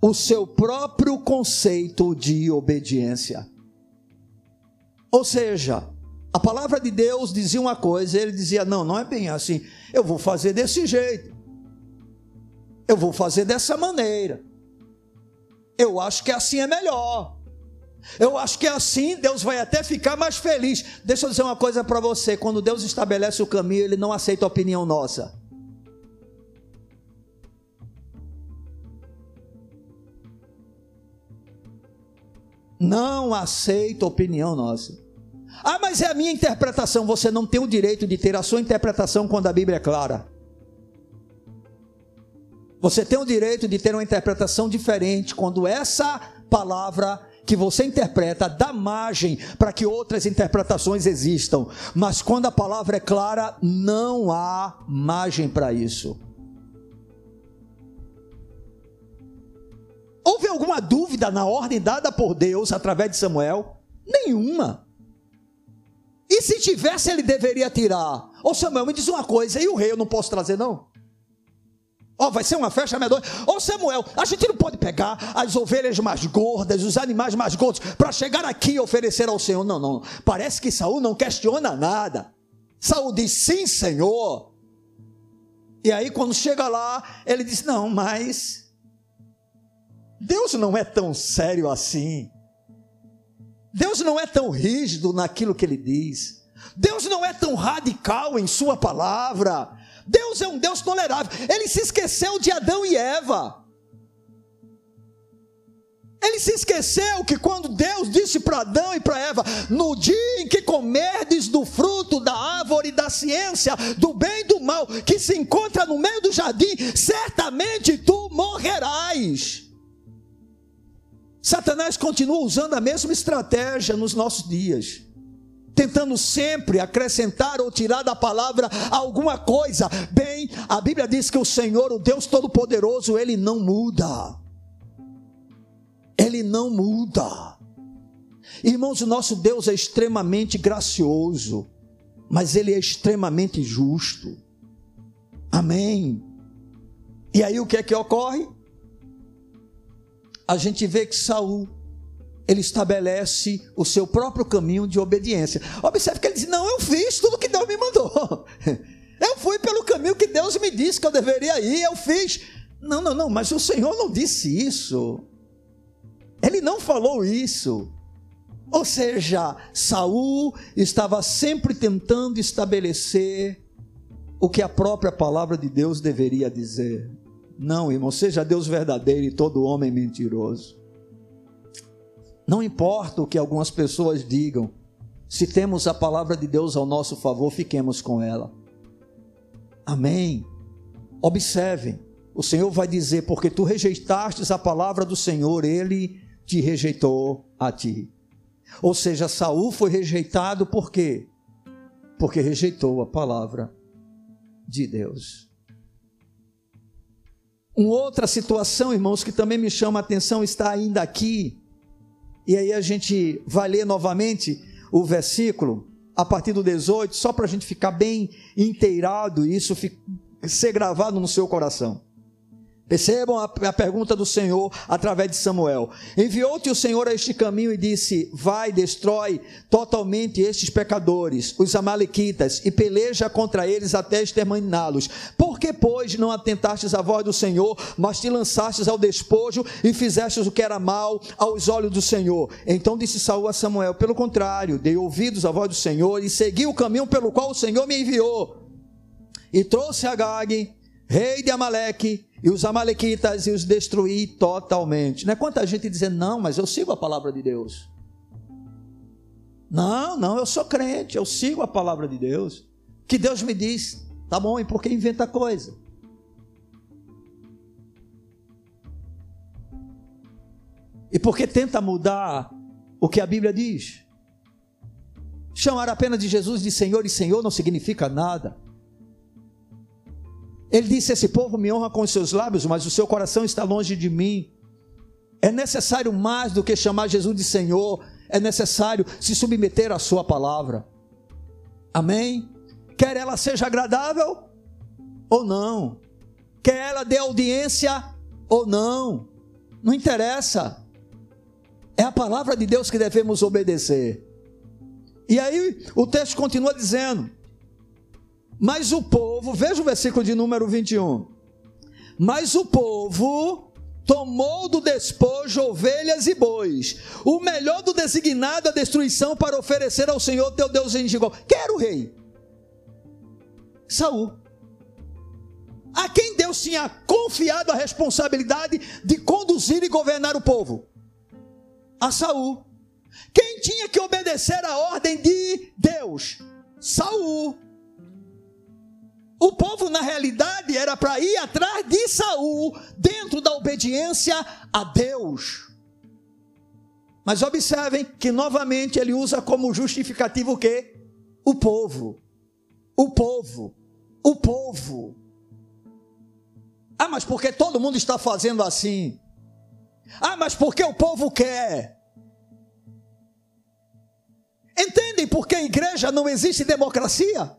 o seu próprio conceito de obediência. Ou seja, a palavra de Deus dizia uma coisa, ele dizia: Não, não é bem assim. Eu vou fazer desse jeito. Eu vou fazer dessa maneira. Eu acho que assim é melhor. Eu acho que assim Deus vai até ficar mais feliz. Deixa eu dizer uma coisa para você: quando Deus estabelece o caminho, Ele não aceita a opinião nossa. Não aceita a opinião nossa. Ah, mas é a minha interpretação. Você não tem o direito de ter a sua interpretação quando a Bíblia é clara. Você tem o direito de ter uma interpretação diferente quando essa palavra que você interpreta dá margem para que outras interpretações existam. Mas quando a palavra é clara, não há margem para isso. Houve alguma dúvida na ordem dada por Deus através de Samuel? Nenhuma. E se tivesse, ele deveria tirar. Ô Samuel, me diz uma coisa, e o rei eu não posso trazer, não? Ó, oh, vai ser uma festa medonha. Ô Samuel, a gente não pode pegar as ovelhas mais gordas, os animais mais gordos, para chegar aqui e oferecer ao Senhor. Não, não. Parece que Saul não questiona nada. Saul diz sim, Senhor. E aí, quando chega lá, ele diz: Não, mas Deus não é tão sério assim. Deus não é tão rígido naquilo que ele diz. Deus não é tão radical em sua palavra. Deus é um Deus tolerável. Ele se esqueceu de Adão e Eva. Ele se esqueceu que quando Deus disse para Adão e para Eva: No dia em que comerdes do fruto da árvore da ciência, do bem e do mal, que se encontra no meio do jardim, certamente tu morrerás. Satanás continua usando a mesma estratégia nos nossos dias, tentando sempre acrescentar ou tirar da palavra alguma coisa. Bem, a Bíblia diz que o Senhor, o Deus Todo-Poderoso, ele não muda. Ele não muda. Irmãos, o nosso Deus é extremamente gracioso, mas ele é extremamente justo. Amém. E aí o que é que ocorre? A gente vê que Saul ele estabelece o seu próprio caminho de obediência. Observe que ele diz: Não, eu fiz tudo que Deus me mandou. Eu fui pelo caminho que Deus me disse que eu deveria ir, eu fiz. Não, não, não, mas o Senhor não disse isso. Ele não falou isso. Ou seja, Saul estava sempre tentando estabelecer o que a própria palavra de Deus deveria dizer. Não, irmão, seja Deus verdadeiro e todo homem mentiroso. Não importa o que algumas pessoas digam, se temos a palavra de Deus ao nosso favor, fiquemos com ela. Amém. Observem, o Senhor vai dizer: porque tu rejeitastes a palavra do Senhor, ele te rejeitou a ti. Ou seja, Saul foi rejeitado por quê? Porque rejeitou a palavra de Deus. Uma outra situação, irmãos, que também me chama a atenção está ainda aqui. E aí a gente vai ler novamente o versículo a partir do 18, só para a gente ficar bem inteirado e isso ser gravado no seu coração. Percebam a, a, pergunta do Senhor através de Samuel. Enviou-te o Senhor a este caminho e disse: Vai, destrói totalmente estes pecadores, os Amalequitas, e peleja contra eles até exterminá-los. Por que, pois, não atentastes à voz do Senhor, mas te lançastes ao despojo e fizestes o que era mal aos olhos do Senhor? Então disse Saul a Samuel: Pelo contrário, dei ouvidos à voz do Senhor e segui o caminho pelo qual o Senhor me enviou. E trouxe a Gag, rei de Amaleque, e os amalequitas e os destruí totalmente. Não é quanta gente dizendo, não, mas eu sigo a palavra de Deus. Não, não, eu sou crente, eu sigo a palavra de Deus. Que Deus me diz, tá bom, e por que inventa coisa? E por que tenta mudar o que a Bíblia diz? Chamar apenas de Jesus de Senhor e Senhor não significa nada. Ele disse: Esse povo me honra com os seus lábios, mas o seu coração está longe de mim. É necessário mais do que chamar Jesus de Senhor, é necessário se submeter à Sua palavra. Amém? Quer ela seja agradável ou não, quer ela dê audiência ou não, não interessa. É a palavra de Deus que devemos obedecer. E aí o texto continua dizendo: mas o povo, veja o versículo de número 21. Mas o povo tomou do despojo ovelhas e bois, o melhor do designado à destruição para oferecer ao Senhor teu Deus em Gigol. Quem era o rei? Saul. A quem Deus tinha confiado a responsabilidade de conduzir e governar o povo? A Saul. Quem tinha que obedecer à ordem de Deus? Saul. O povo, na realidade, era para ir atrás de Saul, dentro da obediência a Deus. Mas observem que novamente ele usa como justificativo o quê? O povo. O povo. O povo. Ah, mas porque todo mundo está fazendo assim? Ah, mas porque o povo quer? Entendem por que a igreja não existe democracia?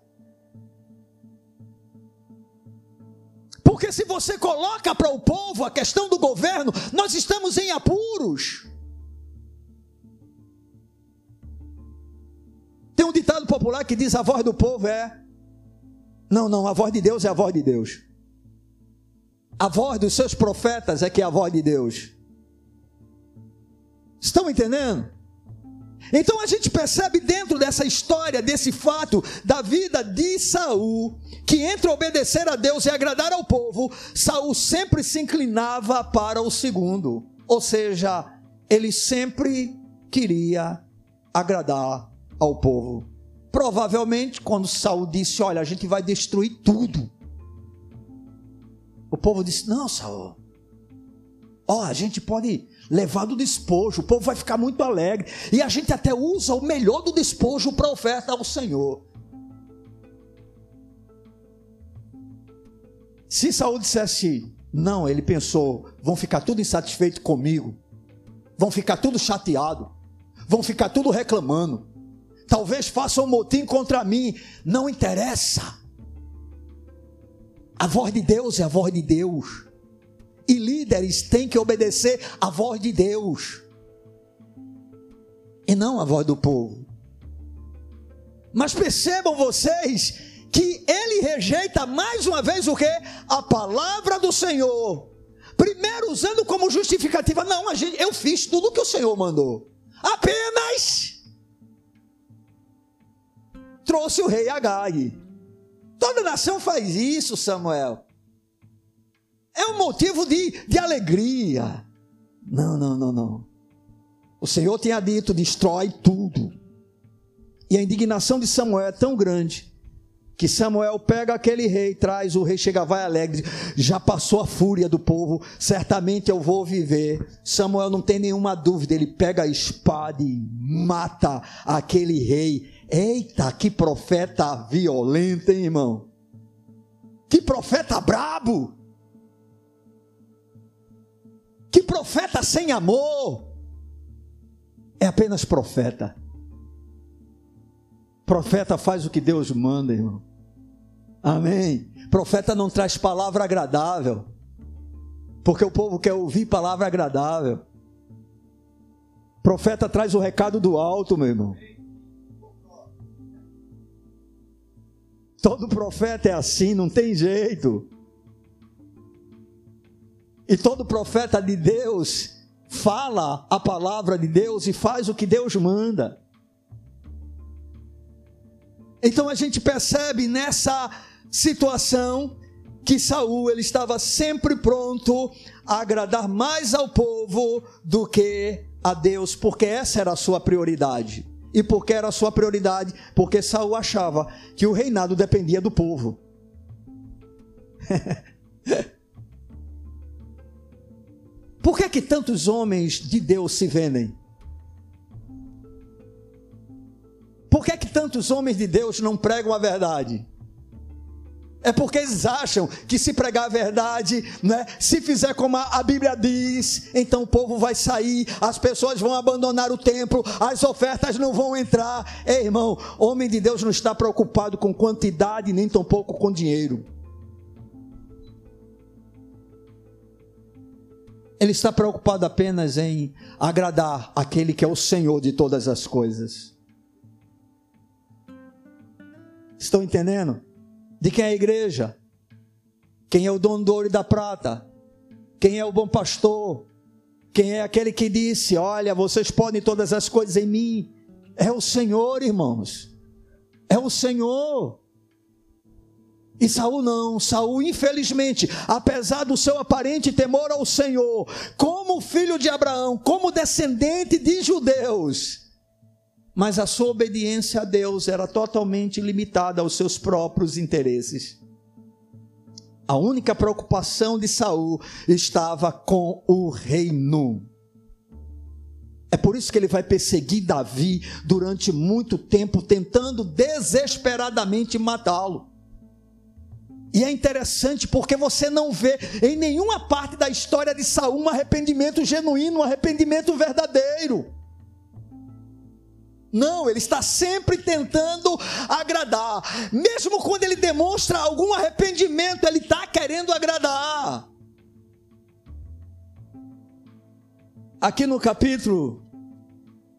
Porque se você coloca para o povo a questão do governo, nós estamos em apuros. Tem um ditado popular que diz: a voz do povo é. Não, não, a voz de Deus é a voz de Deus. A voz dos seus profetas é que é a voz de Deus. Estão entendendo? Então a gente percebe dentro dessa história, desse fato da vida de Saul, que entre obedecer a Deus e agradar ao povo, Saul sempre se inclinava para o segundo. Ou seja, ele sempre queria agradar ao povo. Provavelmente, quando Saul disse: Olha, a gente vai destruir tudo. O povo disse: Não, Saul. Ó, a gente pode levar do despojo, o povo vai ficar muito alegre. E a gente até usa o melhor do despojo para oferta ao Senhor. Se Saul dissesse não, ele pensou, vão ficar tudo insatisfeito comigo, vão ficar tudo chateado, vão ficar tudo reclamando, talvez façam um motim contra mim, não interessa. A voz de Deus é a voz de Deus. E líderes têm que obedecer à voz de Deus e não à voz do povo. Mas percebam vocês que ele rejeita mais uma vez o que? A palavra do Senhor. Primeiro usando como justificativa, não, eu fiz tudo o que o Senhor mandou. Apenas trouxe o rei Agag. Toda nação faz isso, Samuel. É um motivo de, de alegria. Não, não, não, não. O Senhor tinha dito: destrói tudo. E a indignação de Samuel é tão grande que Samuel pega aquele rei, traz o rei, chega, vai alegre, já passou a fúria do povo, certamente eu vou viver. Samuel não tem nenhuma dúvida, ele pega a espada e mata aquele rei. Eita, que profeta violento, hein, irmão? Que profeta brabo! Profeta sem amor! É apenas profeta. Profeta faz o que Deus manda, irmão. Amém. Profeta não traz palavra agradável. Porque o povo quer ouvir palavra agradável. Profeta traz o recado do alto, meu irmão. Todo profeta é assim, não tem jeito. E todo profeta de Deus fala a palavra de Deus e faz o que Deus manda. Então a gente percebe nessa situação que Saul ele estava sempre pronto a agradar mais ao povo do que a Deus, porque essa era a sua prioridade. E porque era a sua prioridade? Porque Saul achava que o reinado dependia do povo. Por que que tantos homens de Deus se vendem? Por que que tantos homens de Deus não pregam a verdade? É porque eles acham que se pregar a verdade, né, se fizer como a Bíblia diz, então o povo vai sair, as pessoas vão abandonar o templo, as ofertas não vão entrar. Ei, irmão, homem de Deus não está preocupado com quantidade, nem tampouco com dinheiro. Ele está preocupado apenas em agradar aquele que é o Senhor de todas as coisas. Estão entendendo? De quem é a igreja? Quem é o dono do ouro e da prata? Quem é o bom pastor? Quem é aquele que disse: Olha, vocês podem todas as coisas em mim? É o Senhor, irmãos. É o Senhor. E Saul não, Saul, infelizmente, apesar do seu aparente temor ao Senhor, como filho de Abraão, como descendente de judeus, mas a sua obediência a Deus era totalmente limitada aos seus próprios interesses. A única preocupação de Saul estava com o reino. É por isso que ele vai perseguir Davi durante muito tempo, tentando desesperadamente matá-lo. E é interessante porque você não vê em nenhuma parte da história de Saul um arrependimento genuíno, um arrependimento verdadeiro. Não, ele está sempre tentando agradar. Mesmo quando ele demonstra algum arrependimento, ele está querendo agradar. Aqui no capítulo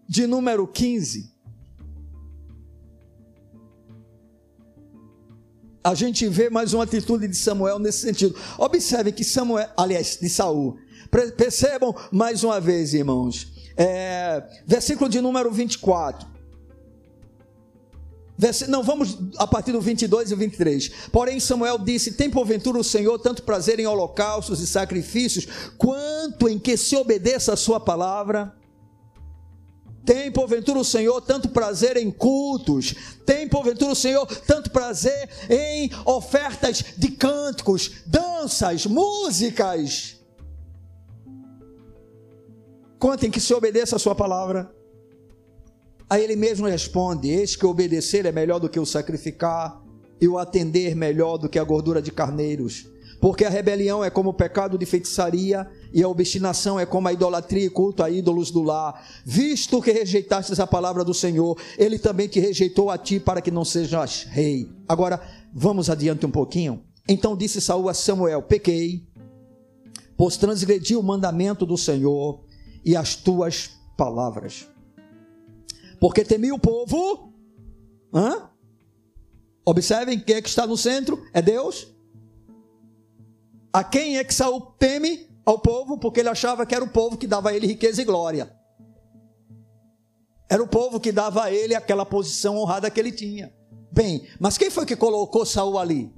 de número 15, a gente vê mais uma atitude de Samuel nesse sentido. Observe que Samuel, aliás, de Saul. Percebam mais uma vez, irmãos é, versículo de número 24. Não, vamos a partir do 22 e 23. Porém, Samuel disse: Tem porventura o Senhor tanto prazer em holocaustos e sacrifícios, quanto em que se obedeça a Sua palavra? Tem porventura o Senhor tanto prazer em cultos? Tem porventura o Senhor tanto prazer em ofertas de cânticos, danças, músicas? Contem que se obedeça a sua palavra. Aí ele mesmo responde: Eis que obedecer é melhor do que o sacrificar, e o atender melhor do que a gordura de carneiros. Porque a rebelião é como o pecado de feitiçaria, e a obstinação é como a idolatria e culto a ídolos do lar. Visto que rejeitastes a palavra do Senhor, ele também te rejeitou a ti para que não sejas rei. Agora, vamos adiante um pouquinho. Então disse Saul a Samuel: Pequei, pois transgredi o mandamento do Senhor e as tuas palavras. Porque temi o povo. Hã? Observem quem é que está no centro? É Deus. A quem é que Saul teme? Ao povo, porque ele achava que era o povo que dava a ele riqueza e glória. Era o povo que dava a ele aquela posição honrada que ele tinha. Bem, mas quem foi que colocou Saul ali?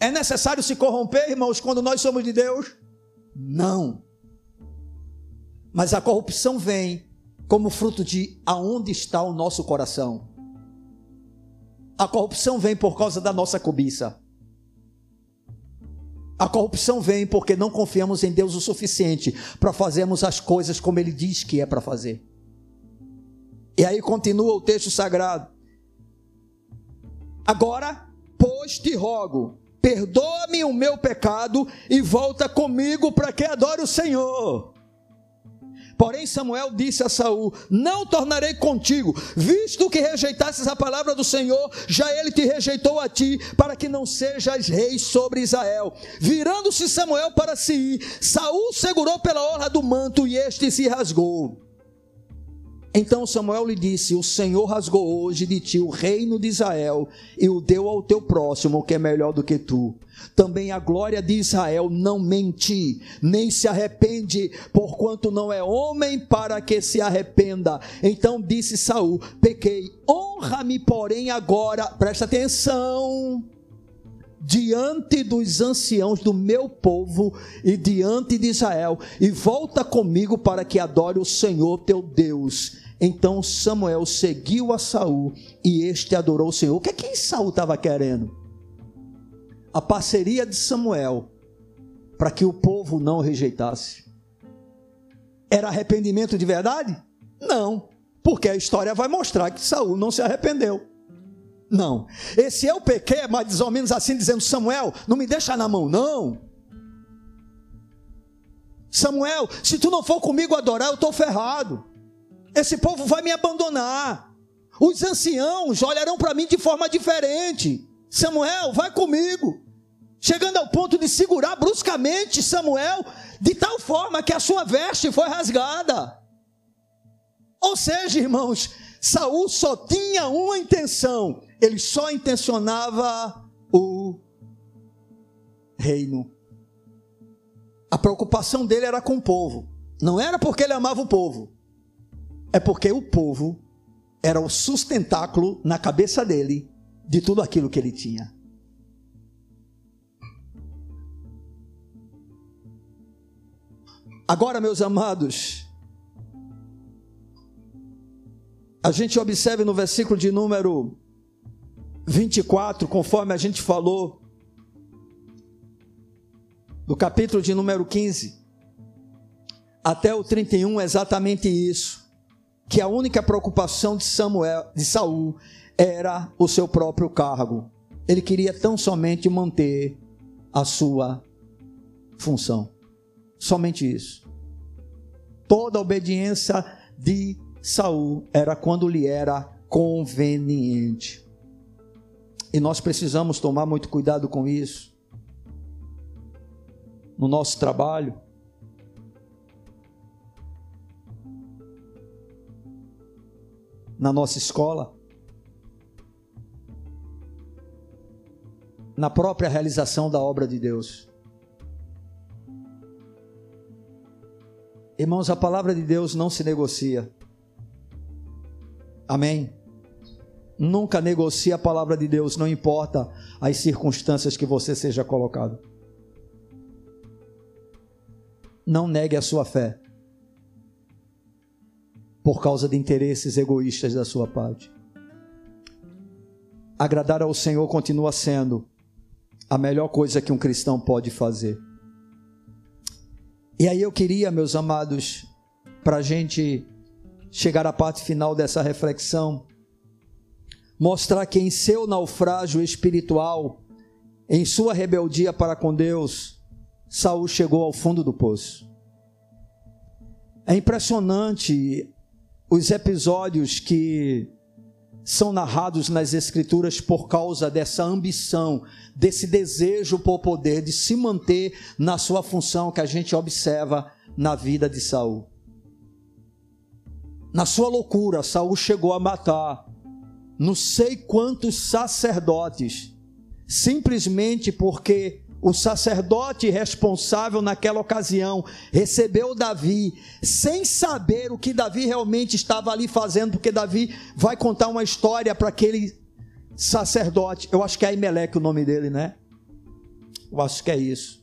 É necessário se corromper, irmãos, quando nós somos de Deus? Não. Mas a corrupção vem como fruto de aonde está o nosso coração. A corrupção vem por causa da nossa cobiça. A corrupção vem porque não confiamos em Deus o suficiente para fazermos as coisas como Ele diz que é para fazer. E aí continua o texto sagrado. Agora, pois te rogo, perdoa-me o meu pecado e volta comigo para que adore o Senhor. Porém, Samuel disse a Saul: Não tornarei contigo, visto que rejeitasses a palavra do Senhor, já ele te rejeitou a ti, para que não sejas rei sobre Israel. Virando-se Samuel para si Saul segurou pela orla do manto e este se rasgou. Então Samuel lhe disse: O Senhor rasgou hoje de ti o reino de Israel e o deu ao teu próximo, que é melhor do que tu. Também a glória de Israel não mente, nem se arrepende, porquanto não é homem para que se arrependa. Então disse Saul: Pequei, honra-me, porém, agora, presta atenção diante dos anciãos do meu povo e diante de Israel, e volta comigo para que adore o Senhor teu Deus. Então Samuel seguiu a Saul e este adorou o Senhor. O que é que Saul estava querendo? A parceria de Samuel para que o povo não rejeitasse. Era arrependimento de verdade? Não, porque a história vai mostrar que Saul não se arrependeu. Não. Esse eu pequei é mais ou menos assim, dizendo: Samuel, não me deixa na mão, não. Samuel, se tu não for comigo adorar, eu estou ferrado. Esse povo vai me abandonar. Os anciãos olharão para mim de forma diferente. Samuel, vai comigo. Chegando ao ponto de segurar bruscamente Samuel, de tal forma que a sua veste foi rasgada. Ou seja, irmãos, Saul só tinha uma intenção, ele só intencionava o reino. A preocupação dele era com o povo. Não era porque ele amava o povo. É porque o povo era o sustentáculo na cabeça dele de tudo aquilo que ele tinha. Agora, meus amados, a gente observa no versículo de número 24, conforme a gente falou, do capítulo de número 15 até o 31, é exatamente isso. Que a única preocupação de Samuel, de Saul, era o seu próprio cargo. Ele queria tão somente manter a sua função. Somente isso. Toda a obediência de Saul era quando lhe era conveniente. E nós precisamos tomar muito cuidado com isso. No nosso trabalho, na nossa escola, na própria realização da obra de Deus. Irmãos, a palavra de Deus não se negocia. Amém? Nunca negocie a palavra de Deus, não importa as circunstâncias que você seja colocado. Não negue a sua fé por causa de interesses egoístas da sua parte. Agradar ao Senhor continua sendo a melhor coisa que um cristão pode fazer. E aí eu queria, meus amados, para a gente chegar à parte final dessa reflexão, mostrar que em seu naufrágio espiritual, em sua rebeldia para com Deus, Saul chegou ao fundo do poço. É impressionante os episódios que são narrados nas escrituras por causa dessa ambição, desse desejo por poder de se manter na sua função que a gente observa na vida de Saul. Na sua loucura, Saul chegou a matar não sei quantos sacerdotes, simplesmente porque o sacerdote responsável naquela ocasião recebeu Davi, sem saber o que Davi realmente estava ali fazendo, porque Davi vai contar uma história para aquele sacerdote. Eu acho que é Aimeleque o nome dele, né? Eu acho que é isso.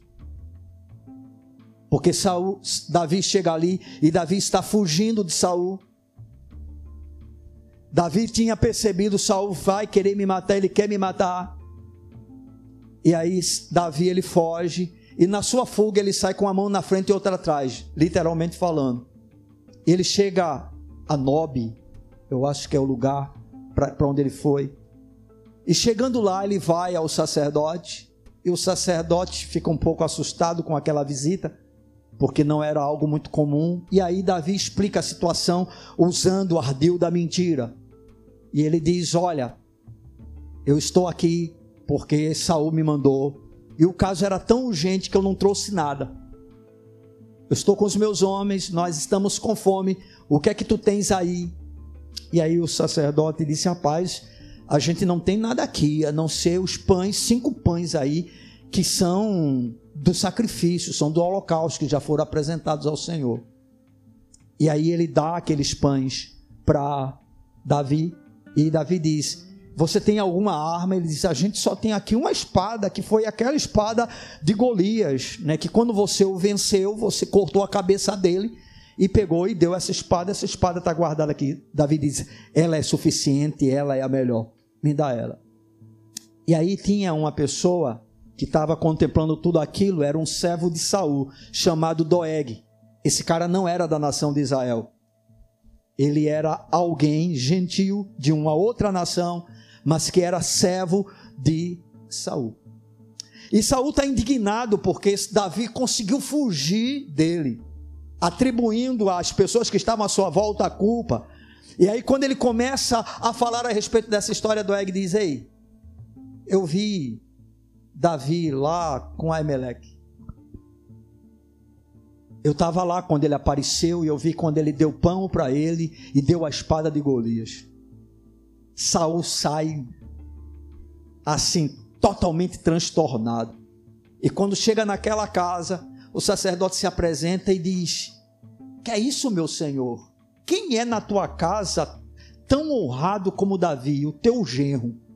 Porque Saul, Davi chega ali e Davi está fugindo de Saul. Davi tinha percebido Saul vai querer me matar, ele quer me matar. E aí Davi ele foge e na sua fuga ele sai com a mão na frente e outra atrás, literalmente falando. Ele chega a Nob, eu acho que é o lugar para onde ele foi. E chegando lá, ele vai ao sacerdote, e o sacerdote fica um pouco assustado com aquela visita, porque não era algo muito comum. E aí Davi explica a situação usando o ardil da mentira. E ele diz: Olha, eu estou aqui porque Saul me mandou. E o caso era tão urgente que eu não trouxe nada. Eu estou com os meus homens, nós estamos com fome. O que é que tu tens aí? E aí o sacerdote disse: Rapaz, a gente não tem nada aqui, a não ser os pães, cinco pães aí, que são do sacrifício, são do holocausto, que já foram apresentados ao Senhor. E aí ele dá aqueles pães para Davi, e Davi diz: você tem alguma arma? Ele diz: A gente só tem aqui uma espada, que foi aquela espada de Golias, né? Que quando você o venceu, você cortou a cabeça dele e pegou e deu essa espada. Essa espada está guardada aqui. Davi diz: Ela é suficiente, ela é a melhor. Me dá ela. E aí tinha uma pessoa que estava contemplando tudo aquilo, era um servo de Saul, chamado Doeg. Esse cara não era da nação de Israel. Ele era alguém gentil de uma outra nação mas que era servo de Saul. E Saul está indignado porque Davi conseguiu fugir dele, atribuindo às pessoas que estavam à sua volta a culpa. E aí, quando ele começa a falar a respeito dessa história do Eg, diz: Ei, eu vi Davi lá com Aimeleque. Eu estava lá quando ele apareceu e eu vi quando ele deu pão para ele e deu a espada de Golias. Saul sai assim, totalmente transtornado. E quando chega naquela casa, o sacerdote se apresenta e diz: Que é isso, meu senhor? Quem é na tua casa tão honrado como Davi, o teu genro?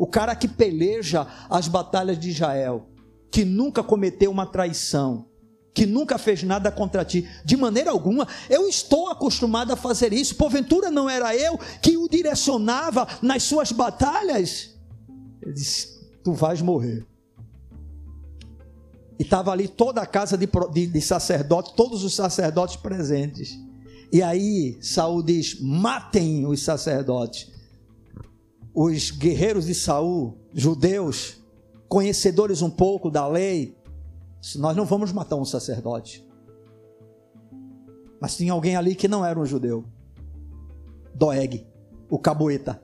O cara que peleja as batalhas de Israel, que nunca cometeu uma traição, que nunca fez nada contra ti, de maneira alguma, eu estou acostumado a fazer isso. Porventura não era eu que o direcionava nas suas batalhas? Ele disse: Tu vais morrer. E estava ali toda a casa de, de, de sacerdote, todos os sacerdotes presentes. E aí Saul diz: matem os sacerdotes. Os guerreiros de Saul, judeus, conhecedores um pouco da lei, nós não vamos matar um sacerdote. Mas tinha alguém ali que não era um judeu. Doeg, o caboeta,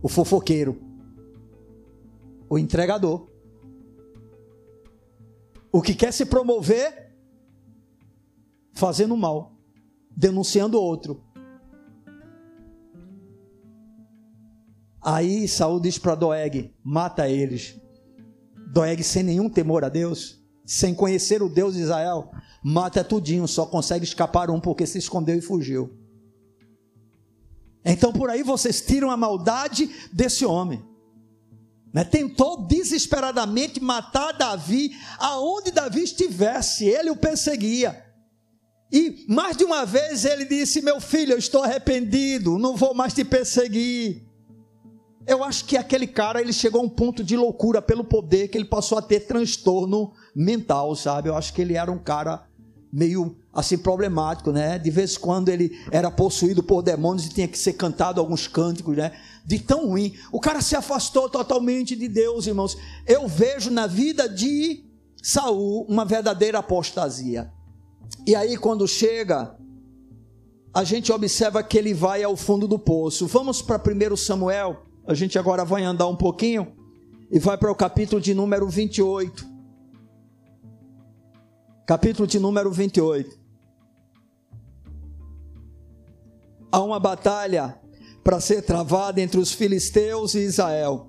o fofoqueiro, o entregador, o que quer se promover fazendo mal, denunciando outro. Aí Saul diz para Doeg: mata eles, Doeg sem nenhum temor a Deus, sem conhecer o Deus de Israel, mata tudinho, só consegue escapar um porque se escondeu e fugiu. Então por aí vocês tiram a maldade desse homem. Né? Tentou desesperadamente matar Davi aonde Davi estivesse, ele o perseguia. E mais de uma vez ele disse: Meu filho, eu estou arrependido, não vou mais te perseguir. Eu acho que aquele cara ele chegou a um ponto de loucura pelo poder que ele passou a ter transtorno mental, sabe? Eu acho que ele era um cara meio assim problemático, né? De vez em quando ele era possuído por demônios e tinha que ser cantado alguns cânticos, né? De tão ruim. O cara se afastou totalmente de Deus, irmãos. Eu vejo na vida de Saul uma verdadeira apostasia. E aí quando chega a gente observa que ele vai ao fundo do poço. Vamos para 1 Samuel a gente agora vai andar um pouquinho e vai para o capítulo de número 28. Capítulo de número 28. Há uma batalha para ser travada entre os filisteus e Israel.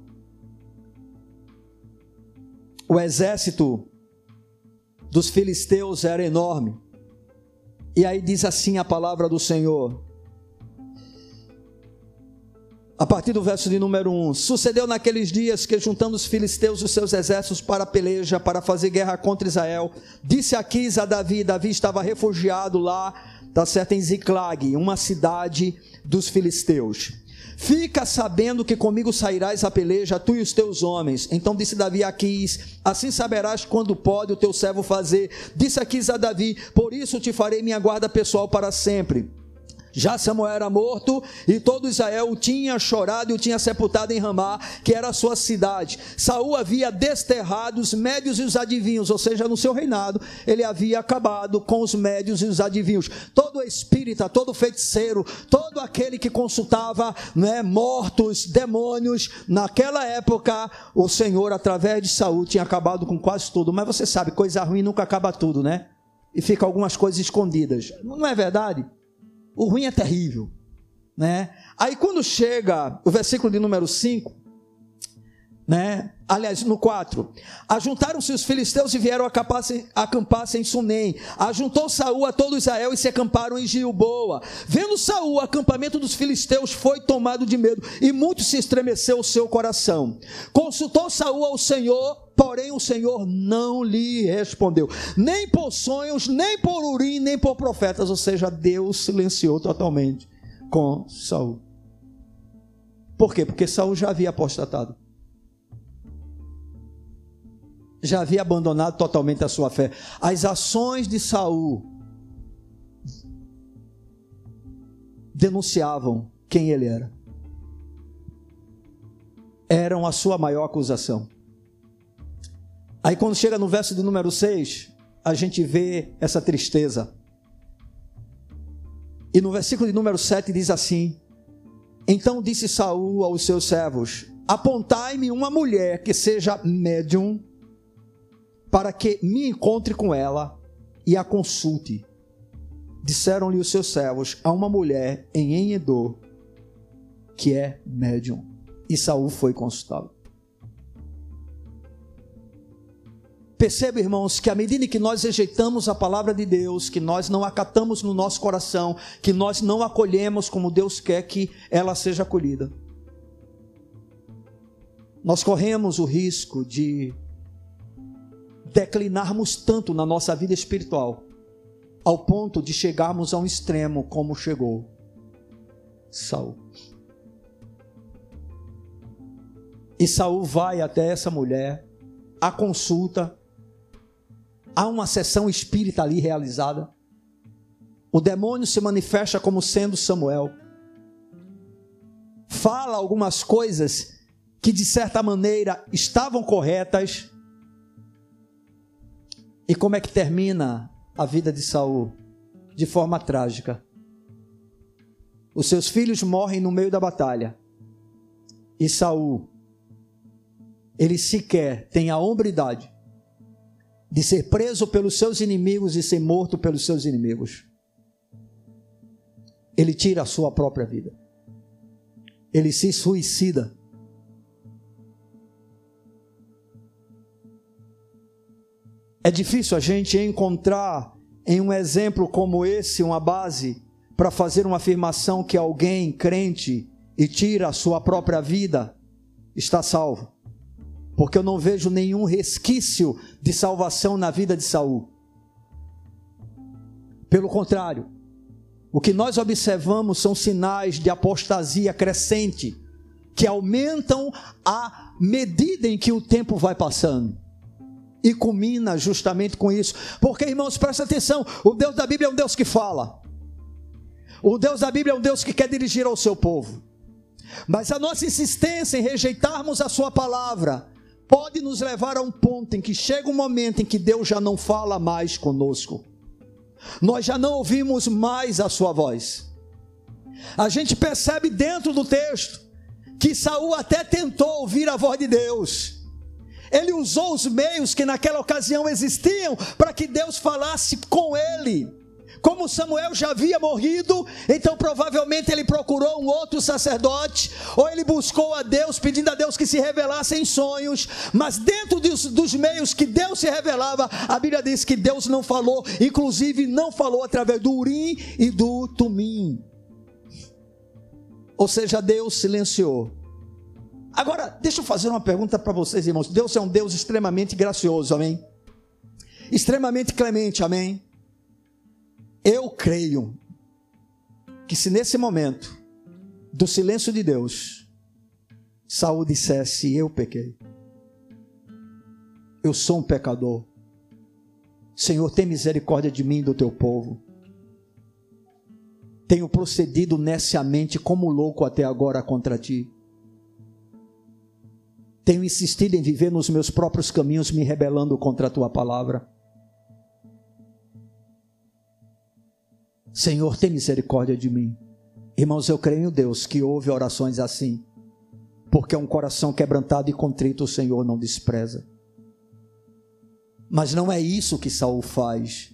O exército dos filisteus era enorme. E aí diz assim a palavra do Senhor: a partir do verso de número 1: Sucedeu naqueles dias que, juntando os filisteus os seus exércitos para a peleja, para fazer guerra contra Israel, disse Aquis a Davi: Davi estava refugiado lá, está certo, em Ziclag, uma cidade dos filisteus. Fica sabendo que comigo sairás a peleja, tu e os teus homens. Então disse Davi a Aquis: Assim saberás quando pode o teu servo fazer. Disse Aquis a Davi: Por isso te farei minha guarda pessoal para sempre. Já Samuel era morto e todo Israel o tinha chorado e o tinha sepultado em Ramá, que era a sua cidade. Saul havia desterrado os médios e os adivinhos, ou seja, no seu reinado, ele havia acabado com os médios e os adivinhos. Todo espírita, todo feiticeiro, todo aquele que consultava né, mortos, demônios, naquela época, o Senhor, através de Saul, tinha acabado com quase tudo. Mas você sabe, coisa ruim nunca acaba tudo, né? E fica algumas coisas escondidas. Não é verdade? O ruim é terrível, né? Aí quando chega o versículo de número 5, né? Aliás, no 4. Ajuntaram-se os filisteus e vieram acampar-se em Sunem. Ajuntou Saul a todo Israel e se acamparam em Gilboa. Vendo Saul, o acampamento dos filisteus foi tomado de medo e muito se estremeceu o seu coração. Consultou Saul ao Senhor, porém o Senhor não lhe respondeu, nem por sonhos, nem por urim, nem por profetas, ou seja, Deus silenciou totalmente com Saul. Por quê? Porque Saul já havia apostatado já havia abandonado totalmente a sua fé. As ações de Saul denunciavam quem ele era. Eram a sua maior acusação. Aí quando chega no verso de número 6, a gente vê essa tristeza. E no versículo de número 7 diz assim: Então disse Saul aos seus servos: Apontai-me uma mulher que seja médium para que me encontre com ela e a consulte. Disseram-lhe os seus servos a uma mulher em Enedor, que é médium. E Saul foi consultá-lo. Perceba, irmãos, que à medida que nós rejeitamos a palavra de Deus, que nós não acatamos no nosso coração, que nós não acolhemos como Deus quer que ela seja acolhida, nós corremos o risco de declinarmos tanto na nossa vida espiritual, ao ponto de chegarmos a um extremo como chegou Saul. E Saul vai até essa mulher, a consulta, há uma sessão espírita ali realizada. O demônio se manifesta como sendo Samuel. Fala algumas coisas que de certa maneira estavam corretas, e como é que termina a vida de Saul? De forma trágica. Os seus filhos morrem no meio da batalha. E Saul, ele sequer tem a hombridade de ser preso pelos seus inimigos e ser morto pelos seus inimigos. Ele tira a sua própria vida. Ele se suicida. É difícil a gente encontrar em um exemplo como esse uma base para fazer uma afirmação que alguém crente e tira a sua própria vida está salvo. Porque eu não vejo nenhum resquício de salvação na vida de Saul. Pelo contrário, o que nós observamos são sinais de apostasia crescente que aumentam à medida em que o tempo vai passando e culmina justamente com isso. Porque, irmãos, presta atenção: o Deus da Bíblia é um Deus que fala, o Deus da Bíblia é um Deus que quer dirigir ao seu povo. Mas a nossa insistência em rejeitarmos a Sua palavra pode nos levar a um ponto em que chega um momento em que Deus já não fala mais conosco, nós já não ouvimos mais a Sua voz. A gente percebe dentro do texto que Saul até tentou ouvir a voz de Deus ele usou os meios que naquela ocasião existiam para que Deus falasse com ele. Como Samuel já havia morrido, então provavelmente ele procurou um outro sacerdote, ou ele buscou a Deus, pedindo a Deus que se revelasse em sonhos, mas dentro dos, dos meios que Deus se revelava, a Bíblia diz que Deus não falou, inclusive não falou através do Urim e do Tumim. Ou seja, Deus silenciou. Agora, deixa eu fazer uma pergunta para vocês, irmãos. Deus é um Deus extremamente gracioso, amém? Extremamente clemente, amém? Eu creio que se nesse momento do silêncio de Deus, Saul dissesse: Eu pequei, eu sou um pecador, Senhor, tem misericórdia de mim e do teu povo. Tenho procedido neciamente como louco até agora contra ti. Tenho insistido em viver nos meus próprios caminhos, me rebelando contra a tua palavra. Senhor, tem misericórdia de mim. Irmãos, eu creio em Deus que ouve orações assim, porque é um coração quebrantado e contrito o Senhor não despreza. Mas não é isso que Saul faz.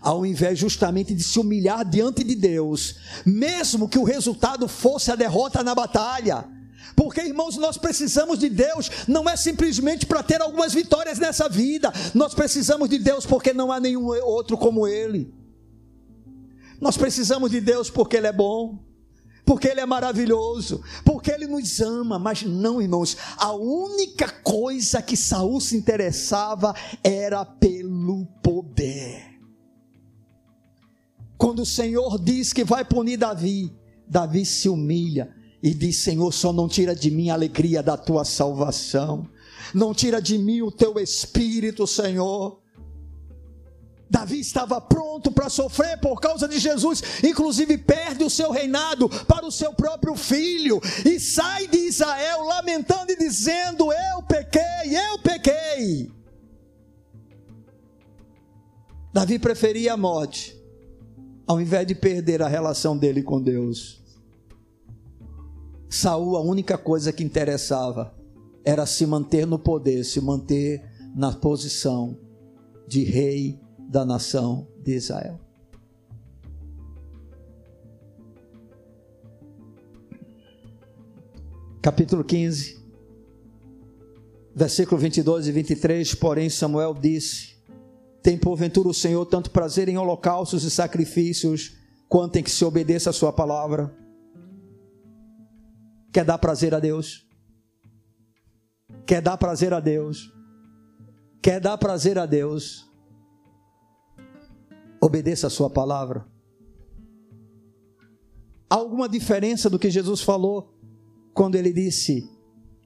Ao invés justamente de se humilhar diante de Deus, mesmo que o resultado fosse a derrota na batalha, porque, irmãos, nós precisamos de Deus, não é simplesmente para ter algumas vitórias nessa vida, nós precisamos de Deus porque não há nenhum outro como Ele. Nós precisamos de Deus porque Ele é bom, porque Ele é maravilhoso, porque Ele nos ama, mas não, irmãos, a única coisa que Saul se interessava era pelo poder. Quando o Senhor diz que vai punir Davi, Davi se humilha e diz: Senhor, só não tira de mim a alegria da tua salvação, não tira de mim o teu espírito, Senhor. Davi estava pronto para sofrer por causa de Jesus, inclusive perde o seu reinado para o seu próprio filho e sai de Israel lamentando e dizendo: Eu pequei, eu pequei. Davi preferia a morte ao invés de perder a relação dele com Deus. Saul, a única coisa que interessava era se manter no poder, se manter na posição de rei da nação de Israel. Capítulo 15, versículo 22 e 23. Porém, Samuel disse: Tem porventura o Senhor tanto prazer em holocaustos e sacrifícios, quanto em que se obedeça a Sua palavra? Quer dar prazer a Deus? Quer dar prazer a Deus? Quer dar prazer a Deus? Obedeça a sua palavra. Há alguma diferença do que Jesus falou quando ele disse: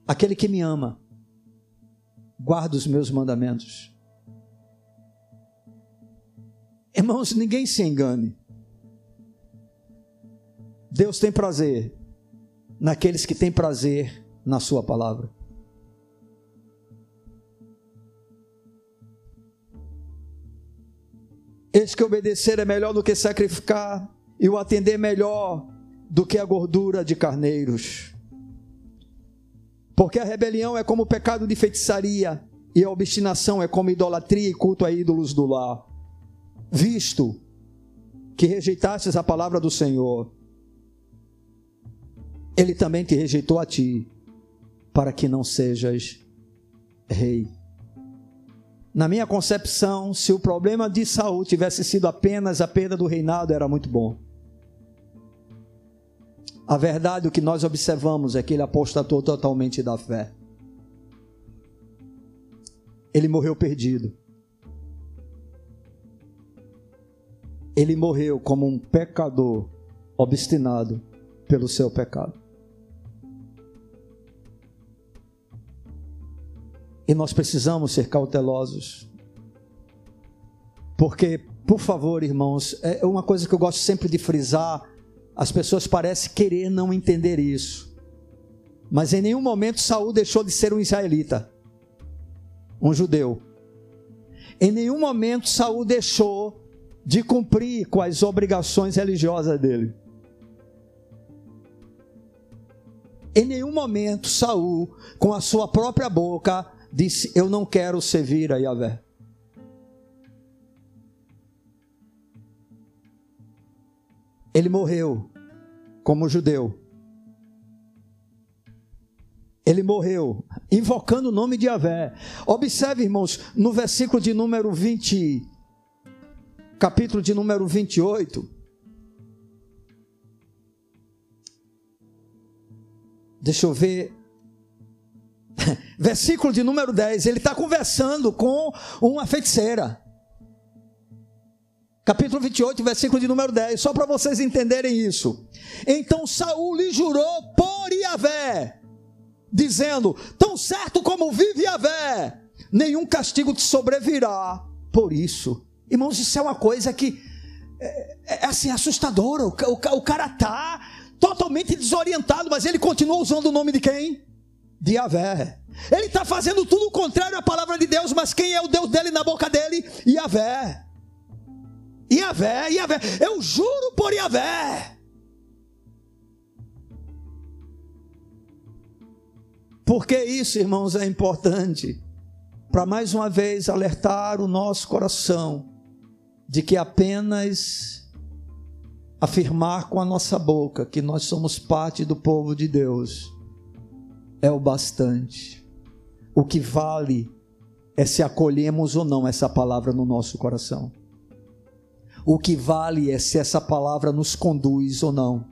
Aquele que me ama, guarda os meus mandamentos. Irmãos, ninguém se engane. Deus tem prazer naqueles que têm prazer na Sua palavra. Eis que obedecer é melhor do que sacrificar, e o atender melhor do que a gordura de carneiros. Porque a rebelião é como o pecado de feitiçaria, e a obstinação é como idolatria e culto a ídolos do lar. Visto que rejeitastes a palavra do Senhor, ele também te rejeitou a ti, para que não sejas rei. Na minha concepção, se o problema de Saul tivesse sido apenas a perda do reinado, era muito bom. A verdade, o que nós observamos é que ele apostatou totalmente da fé. Ele morreu perdido. Ele morreu como um pecador obstinado pelo seu pecado. E nós precisamos ser cautelosos. Porque, por favor, irmãos, é uma coisa que eu gosto sempre de frisar: as pessoas parecem querer não entender isso. Mas em nenhum momento Saul deixou de ser um israelita, um judeu. Em nenhum momento Saul deixou de cumprir com as obrigações religiosas dele. Em nenhum momento Saul, com a sua própria boca, disse: Eu não quero servir a Yahvé. ele morreu como judeu. Ele morreu invocando o nome de Yahvé. Observe, irmãos, no versículo de número 20, capítulo de número 28. Deixa eu ver. Versículo de número 10. Ele está conversando com uma feiticeira. Capítulo 28, versículo de número 10, só para vocês entenderem isso. Então Saul lhe jurou por Yahvé, dizendo: Tão certo como vive Yahvé, nenhum castigo te sobrevirá por isso. Irmãos, isso é uma coisa que é, é, é assim, assustadora. O, o, o cara está totalmente desorientado, mas ele continua usando o nome de quem? De Yahvé. Ele está fazendo tudo o contrário à palavra de Deus, mas quem é o Deus dele na boca dele? Yahvé. Iavé, Iavé, eu juro por Iavé. Porque isso, irmãos, é importante para mais uma vez alertar o nosso coração de que apenas afirmar com a nossa boca que nós somos parte do povo de Deus é o bastante. O que vale é se acolhemos ou não essa palavra no nosso coração. O que vale é se essa palavra nos conduz ou não.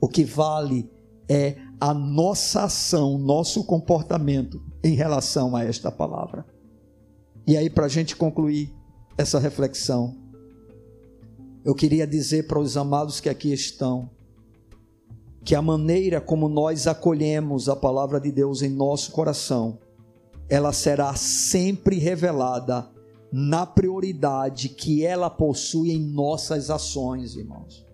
O que vale é a nossa ação, nosso comportamento em relação a esta palavra. E aí, para a gente concluir essa reflexão, eu queria dizer para os amados que aqui estão, que a maneira como nós acolhemos a palavra de Deus em nosso coração, ela será sempre revelada na prioridade que ela possui em nossas ações, irmãos.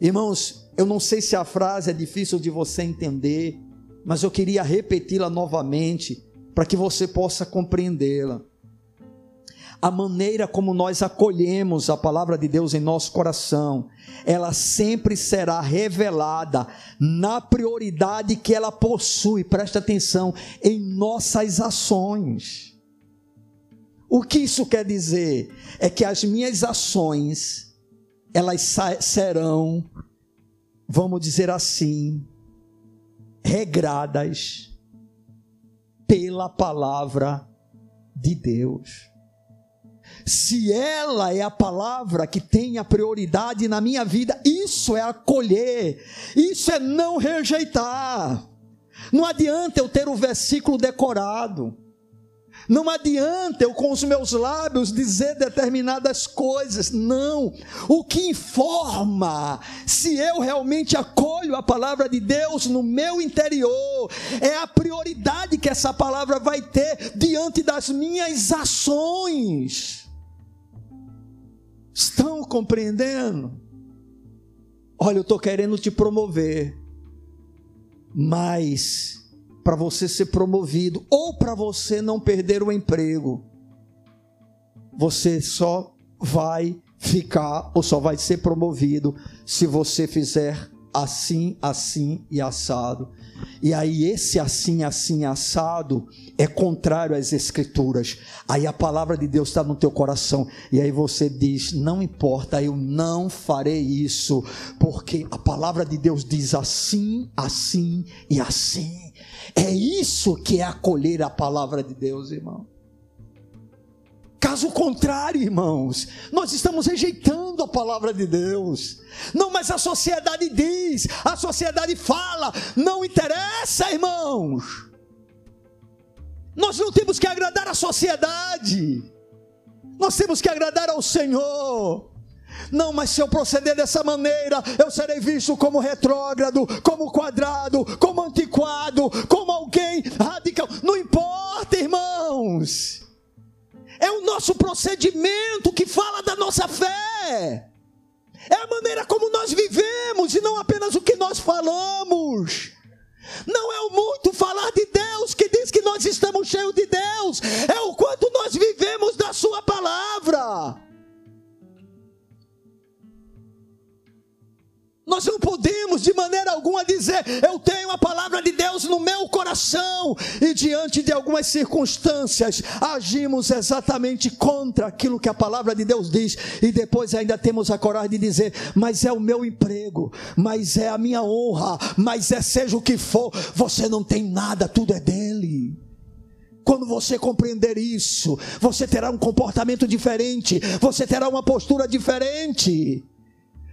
Irmãos, eu não sei se a frase é difícil de você entender, mas eu queria repeti-la novamente para que você possa compreendê-la. A maneira como nós acolhemos a palavra de Deus em nosso coração, ela sempre será revelada na prioridade que ela possui, presta atenção, em nossas ações. O que isso quer dizer? É que as minhas ações, elas serão, vamos dizer assim, regradas pela palavra de Deus. Se ela é a palavra que tem a prioridade na minha vida, isso é acolher, isso é não rejeitar. Não adianta eu ter o versículo decorado. Não adianta eu com os meus lábios dizer determinadas coisas, não. O que informa se eu realmente acolho a palavra de Deus no meu interior é a prioridade que essa palavra vai ter diante das minhas ações. Estão compreendendo? Olha, eu estou querendo te promover, mas para você ser promovido ou para você não perder o emprego. Você só vai ficar ou só vai ser promovido se você fizer assim, assim e assado. E aí, esse assim, assim, assado é contrário às Escrituras. Aí a palavra de Deus está no teu coração. E aí você diz: Não importa, eu não farei isso, porque a palavra de Deus diz assim, assim e assim. É isso que é acolher a palavra de Deus, irmão. Caso contrário, irmãos, nós estamos rejeitando a palavra de Deus. Não, mas a sociedade diz, a sociedade fala, não interessa, irmãos. Nós não temos que agradar a sociedade, nós temos que agradar ao Senhor. Não, mas se eu proceder dessa maneira, eu serei visto como retrógrado, como quadrado, como antiquado, como alguém radical. Não importa, irmãos. É o nosso procedimento que fala da nossa fé. É a maneira como nós vivemos e não apenas o que nós falamos. Não é o muito falar de Deus que diz que nós estamos cheios de Deus, é o quanto nós vivemos da Sua palavra. Nós não podemos de maneira alguma dizer, eu tenho a palavra de Deus no meu coração, e diante de algumas circunstâncias, agimos exatamente contra aquilo que a palavra de Deus diz, e depois ainda temos a coragem de dizer, mas é o meu emprego, mas é a minha honra, mas é seja o que for, você não tem nada, tudo é dele. Quando você compreender isso, você terá um comportamento diferente, você terá uma postura diferente.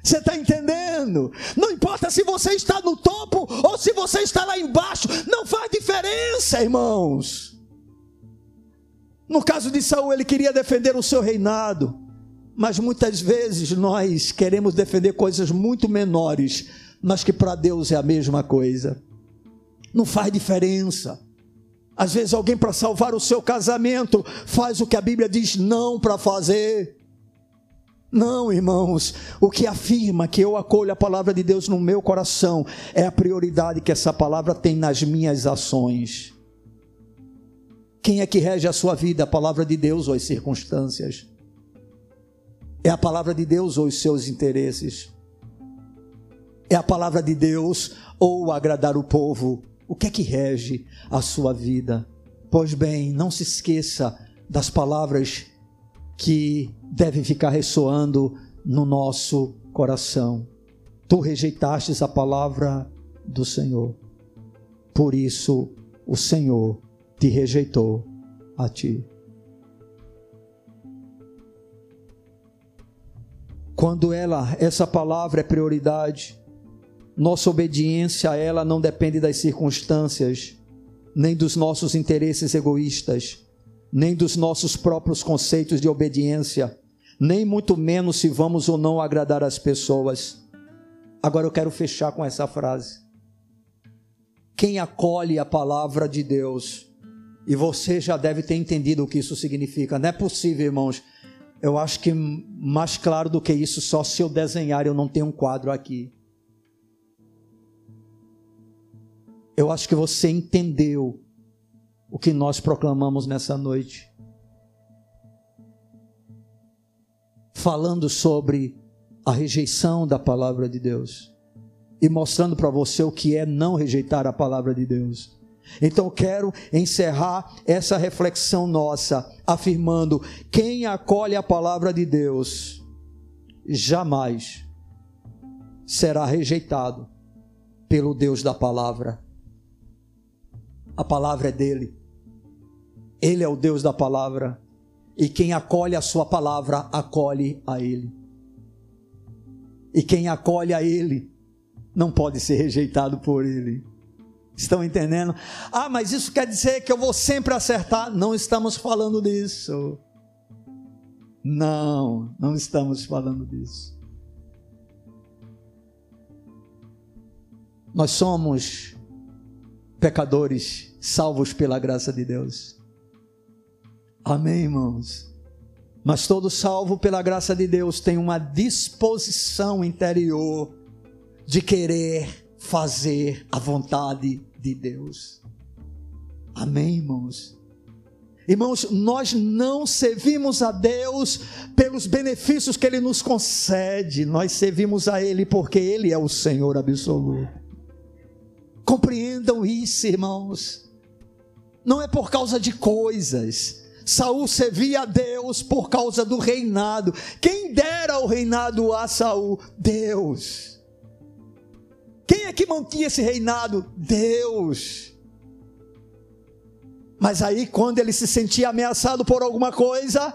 Você está entendendo? Não importa se você está no topo ou se você está lá embaixo, não faz diferença, irmãos. No caso de Saul, ele queria defender o seu reinado, mas muitas vezes nós queremos defender coisas muito menores, mas que para Deus é a mesma coisa. Não faz diferença. Às vezes alguém para salvar o seu casamento faz o que a Bíblia diz não para fazer. Não, irmãos, o que afirma que eu acolho a palavra de Deus no meu coração é a prioridade que essa palavra tem nas minhas ações. Quem é que rege a sua vida, a palavra de Deus ou as circunstâncias? É a palavra de Deus ou os seus interesses? É a palavra de Deus ou agradar o povo? O que é que rege a sua vida? Pois bem, não se esqueça das palavras que devem ficar ressoando no nosso coração. Tu rejeitastes a palavra do Senhor, por isso o Senhor te rejeitou a ti. Quando ela, essa palavra é prioridade, nossa obediência a ela não depende das circunstâncias, nem dos nossos interesses egoístas nem dos nossos próprios conceitos de obediência, nem muito menos se vamos ou não agradar as pessoas. Agora eu quero fechar com essa frase. Quem acolhe a palavra de Deus, e você já deve ter entendido o que isso significa, não é possível, irmãos. Eu acho que mais claro do que isso, só se eu desenhar, eu não tenho um quadro aqui. Eu acho que você entendeu o que nós proclamamos nessa noite. Falando sobre a rejeição da palavra de Deus e mostrando para você o que é não rejeitar a palavra de Deus. Então quero encerrar essa reflexão nossa afirmando: quem acolhe a palavra de Deus jamais será rejeitado pelo Deus da palavra. A palavra é dele. Ele é o Deus da palavra. E quem acolhe a sua palavra, acolhe a Ele. E quem acolhe a Ele, não pode ser rejeitado por Ele. Estão entendendo? Ah, mas isso quer dizer que eu vou sempre acertar? Não estamos falando disso. Não, não estamos falando disso. Nós somos pecadores salvos pela graça de Deus. Amém, irmãos? Mas todo salvo pela graça de Deus tem uma disposição interior de querer fazer a vontade de Deus. Amém, irmãos? Irmãos, nós não servimos a Deus pelos benefícios que Ele nos concede, nós servimos a Ele porque Ele é o Senhor absoluto. Compreendam isso, irmãos. Não é por causa de coisas, Saul servia a Deus por causa do reinado. Quem dera o reinado a Saul? Deus. Quem é que mantinha esse reinado? Deus. Mas aí, quando ele se sentia ameaçado por alguma coisa,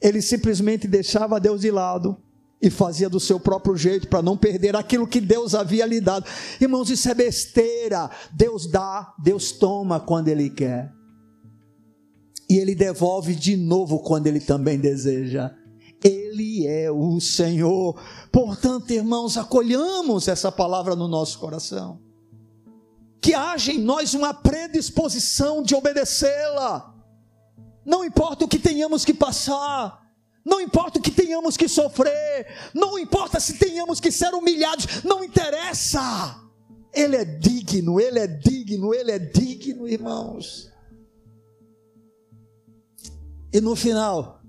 ele simplesmente deixava Deus de lado e fazia do seu próprio jeito para não perder aquilo que Deus havia lhe dado. Irmãos, isso é besteira. Deus dá, Deus toma quando Ele quer e ele devolve de novo quando ele também deseja. Ele é o Senhor. Portanto, irmãos, acolhamos essa palavra no nosso coração. Que haja em nós uma predisposição de obedecê-la. Não importa o que tenhamos que passar, não importa o que tenhamos que sofrer, não importa se tenhamos que ser humilhados, não interessa. Ele é digno, ele é digno, ele é digno, irmãos. E no final,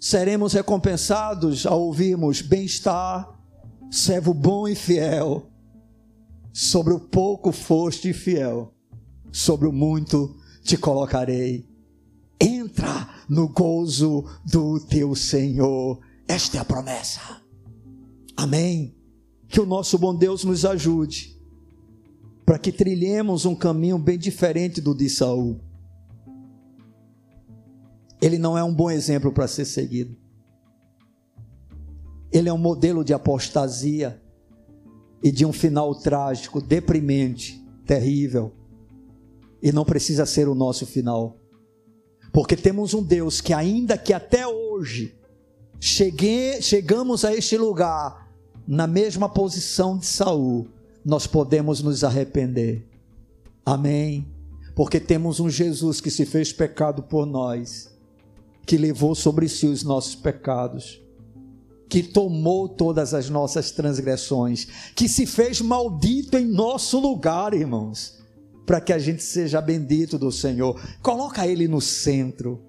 seremos recompensados ao ouvirmos bem-estar, servo bom e fiel, sobre o pouco foste fiel, sobre o muito te colocarei. Entra no gozo do teu Senhor. Esta é a promessa. Amém. Que o nosso bom Deus nos ajude para que trilhemos um caminho bem diferente do de Saul. Ele não é um bom exemplo para ser seguido. Ele é um modelo de apostasia e de um final trágico, deprimente, terrível. E não precisa ser o nosso final. Porque temos um Deus que, ainda que até hoje chegue, chegamos a este lugar na mesma posição de Saul, nós podemos nos arrepender. Amém. Porque temos um Jesus que se fez pecado por nós, que levou sobre si os nossos pecados que tomou todas as nossas transgressões, que se fez maldito em nosso lugar, irmãos, para que a gente seja bendito do Senhor. Coloca ele no centro.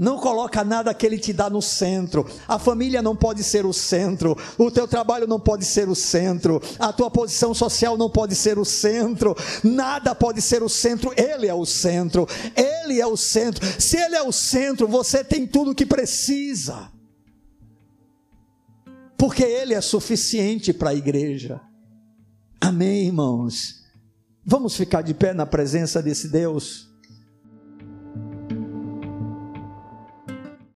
Não coloca nada que ele te dá no centro. A família não pode ser o centro. O teu trabalho não pode ser o centro. A tua posição social não pode ser o centro. Nada pode ser o centro. Ele é o centro. Ele é o centro. Se ele é o centro, você tem tudo o que precisa porque Ele é suficiente para a igreja. Amém, irmãos? Vamos ficar de pé na presença desse Deus?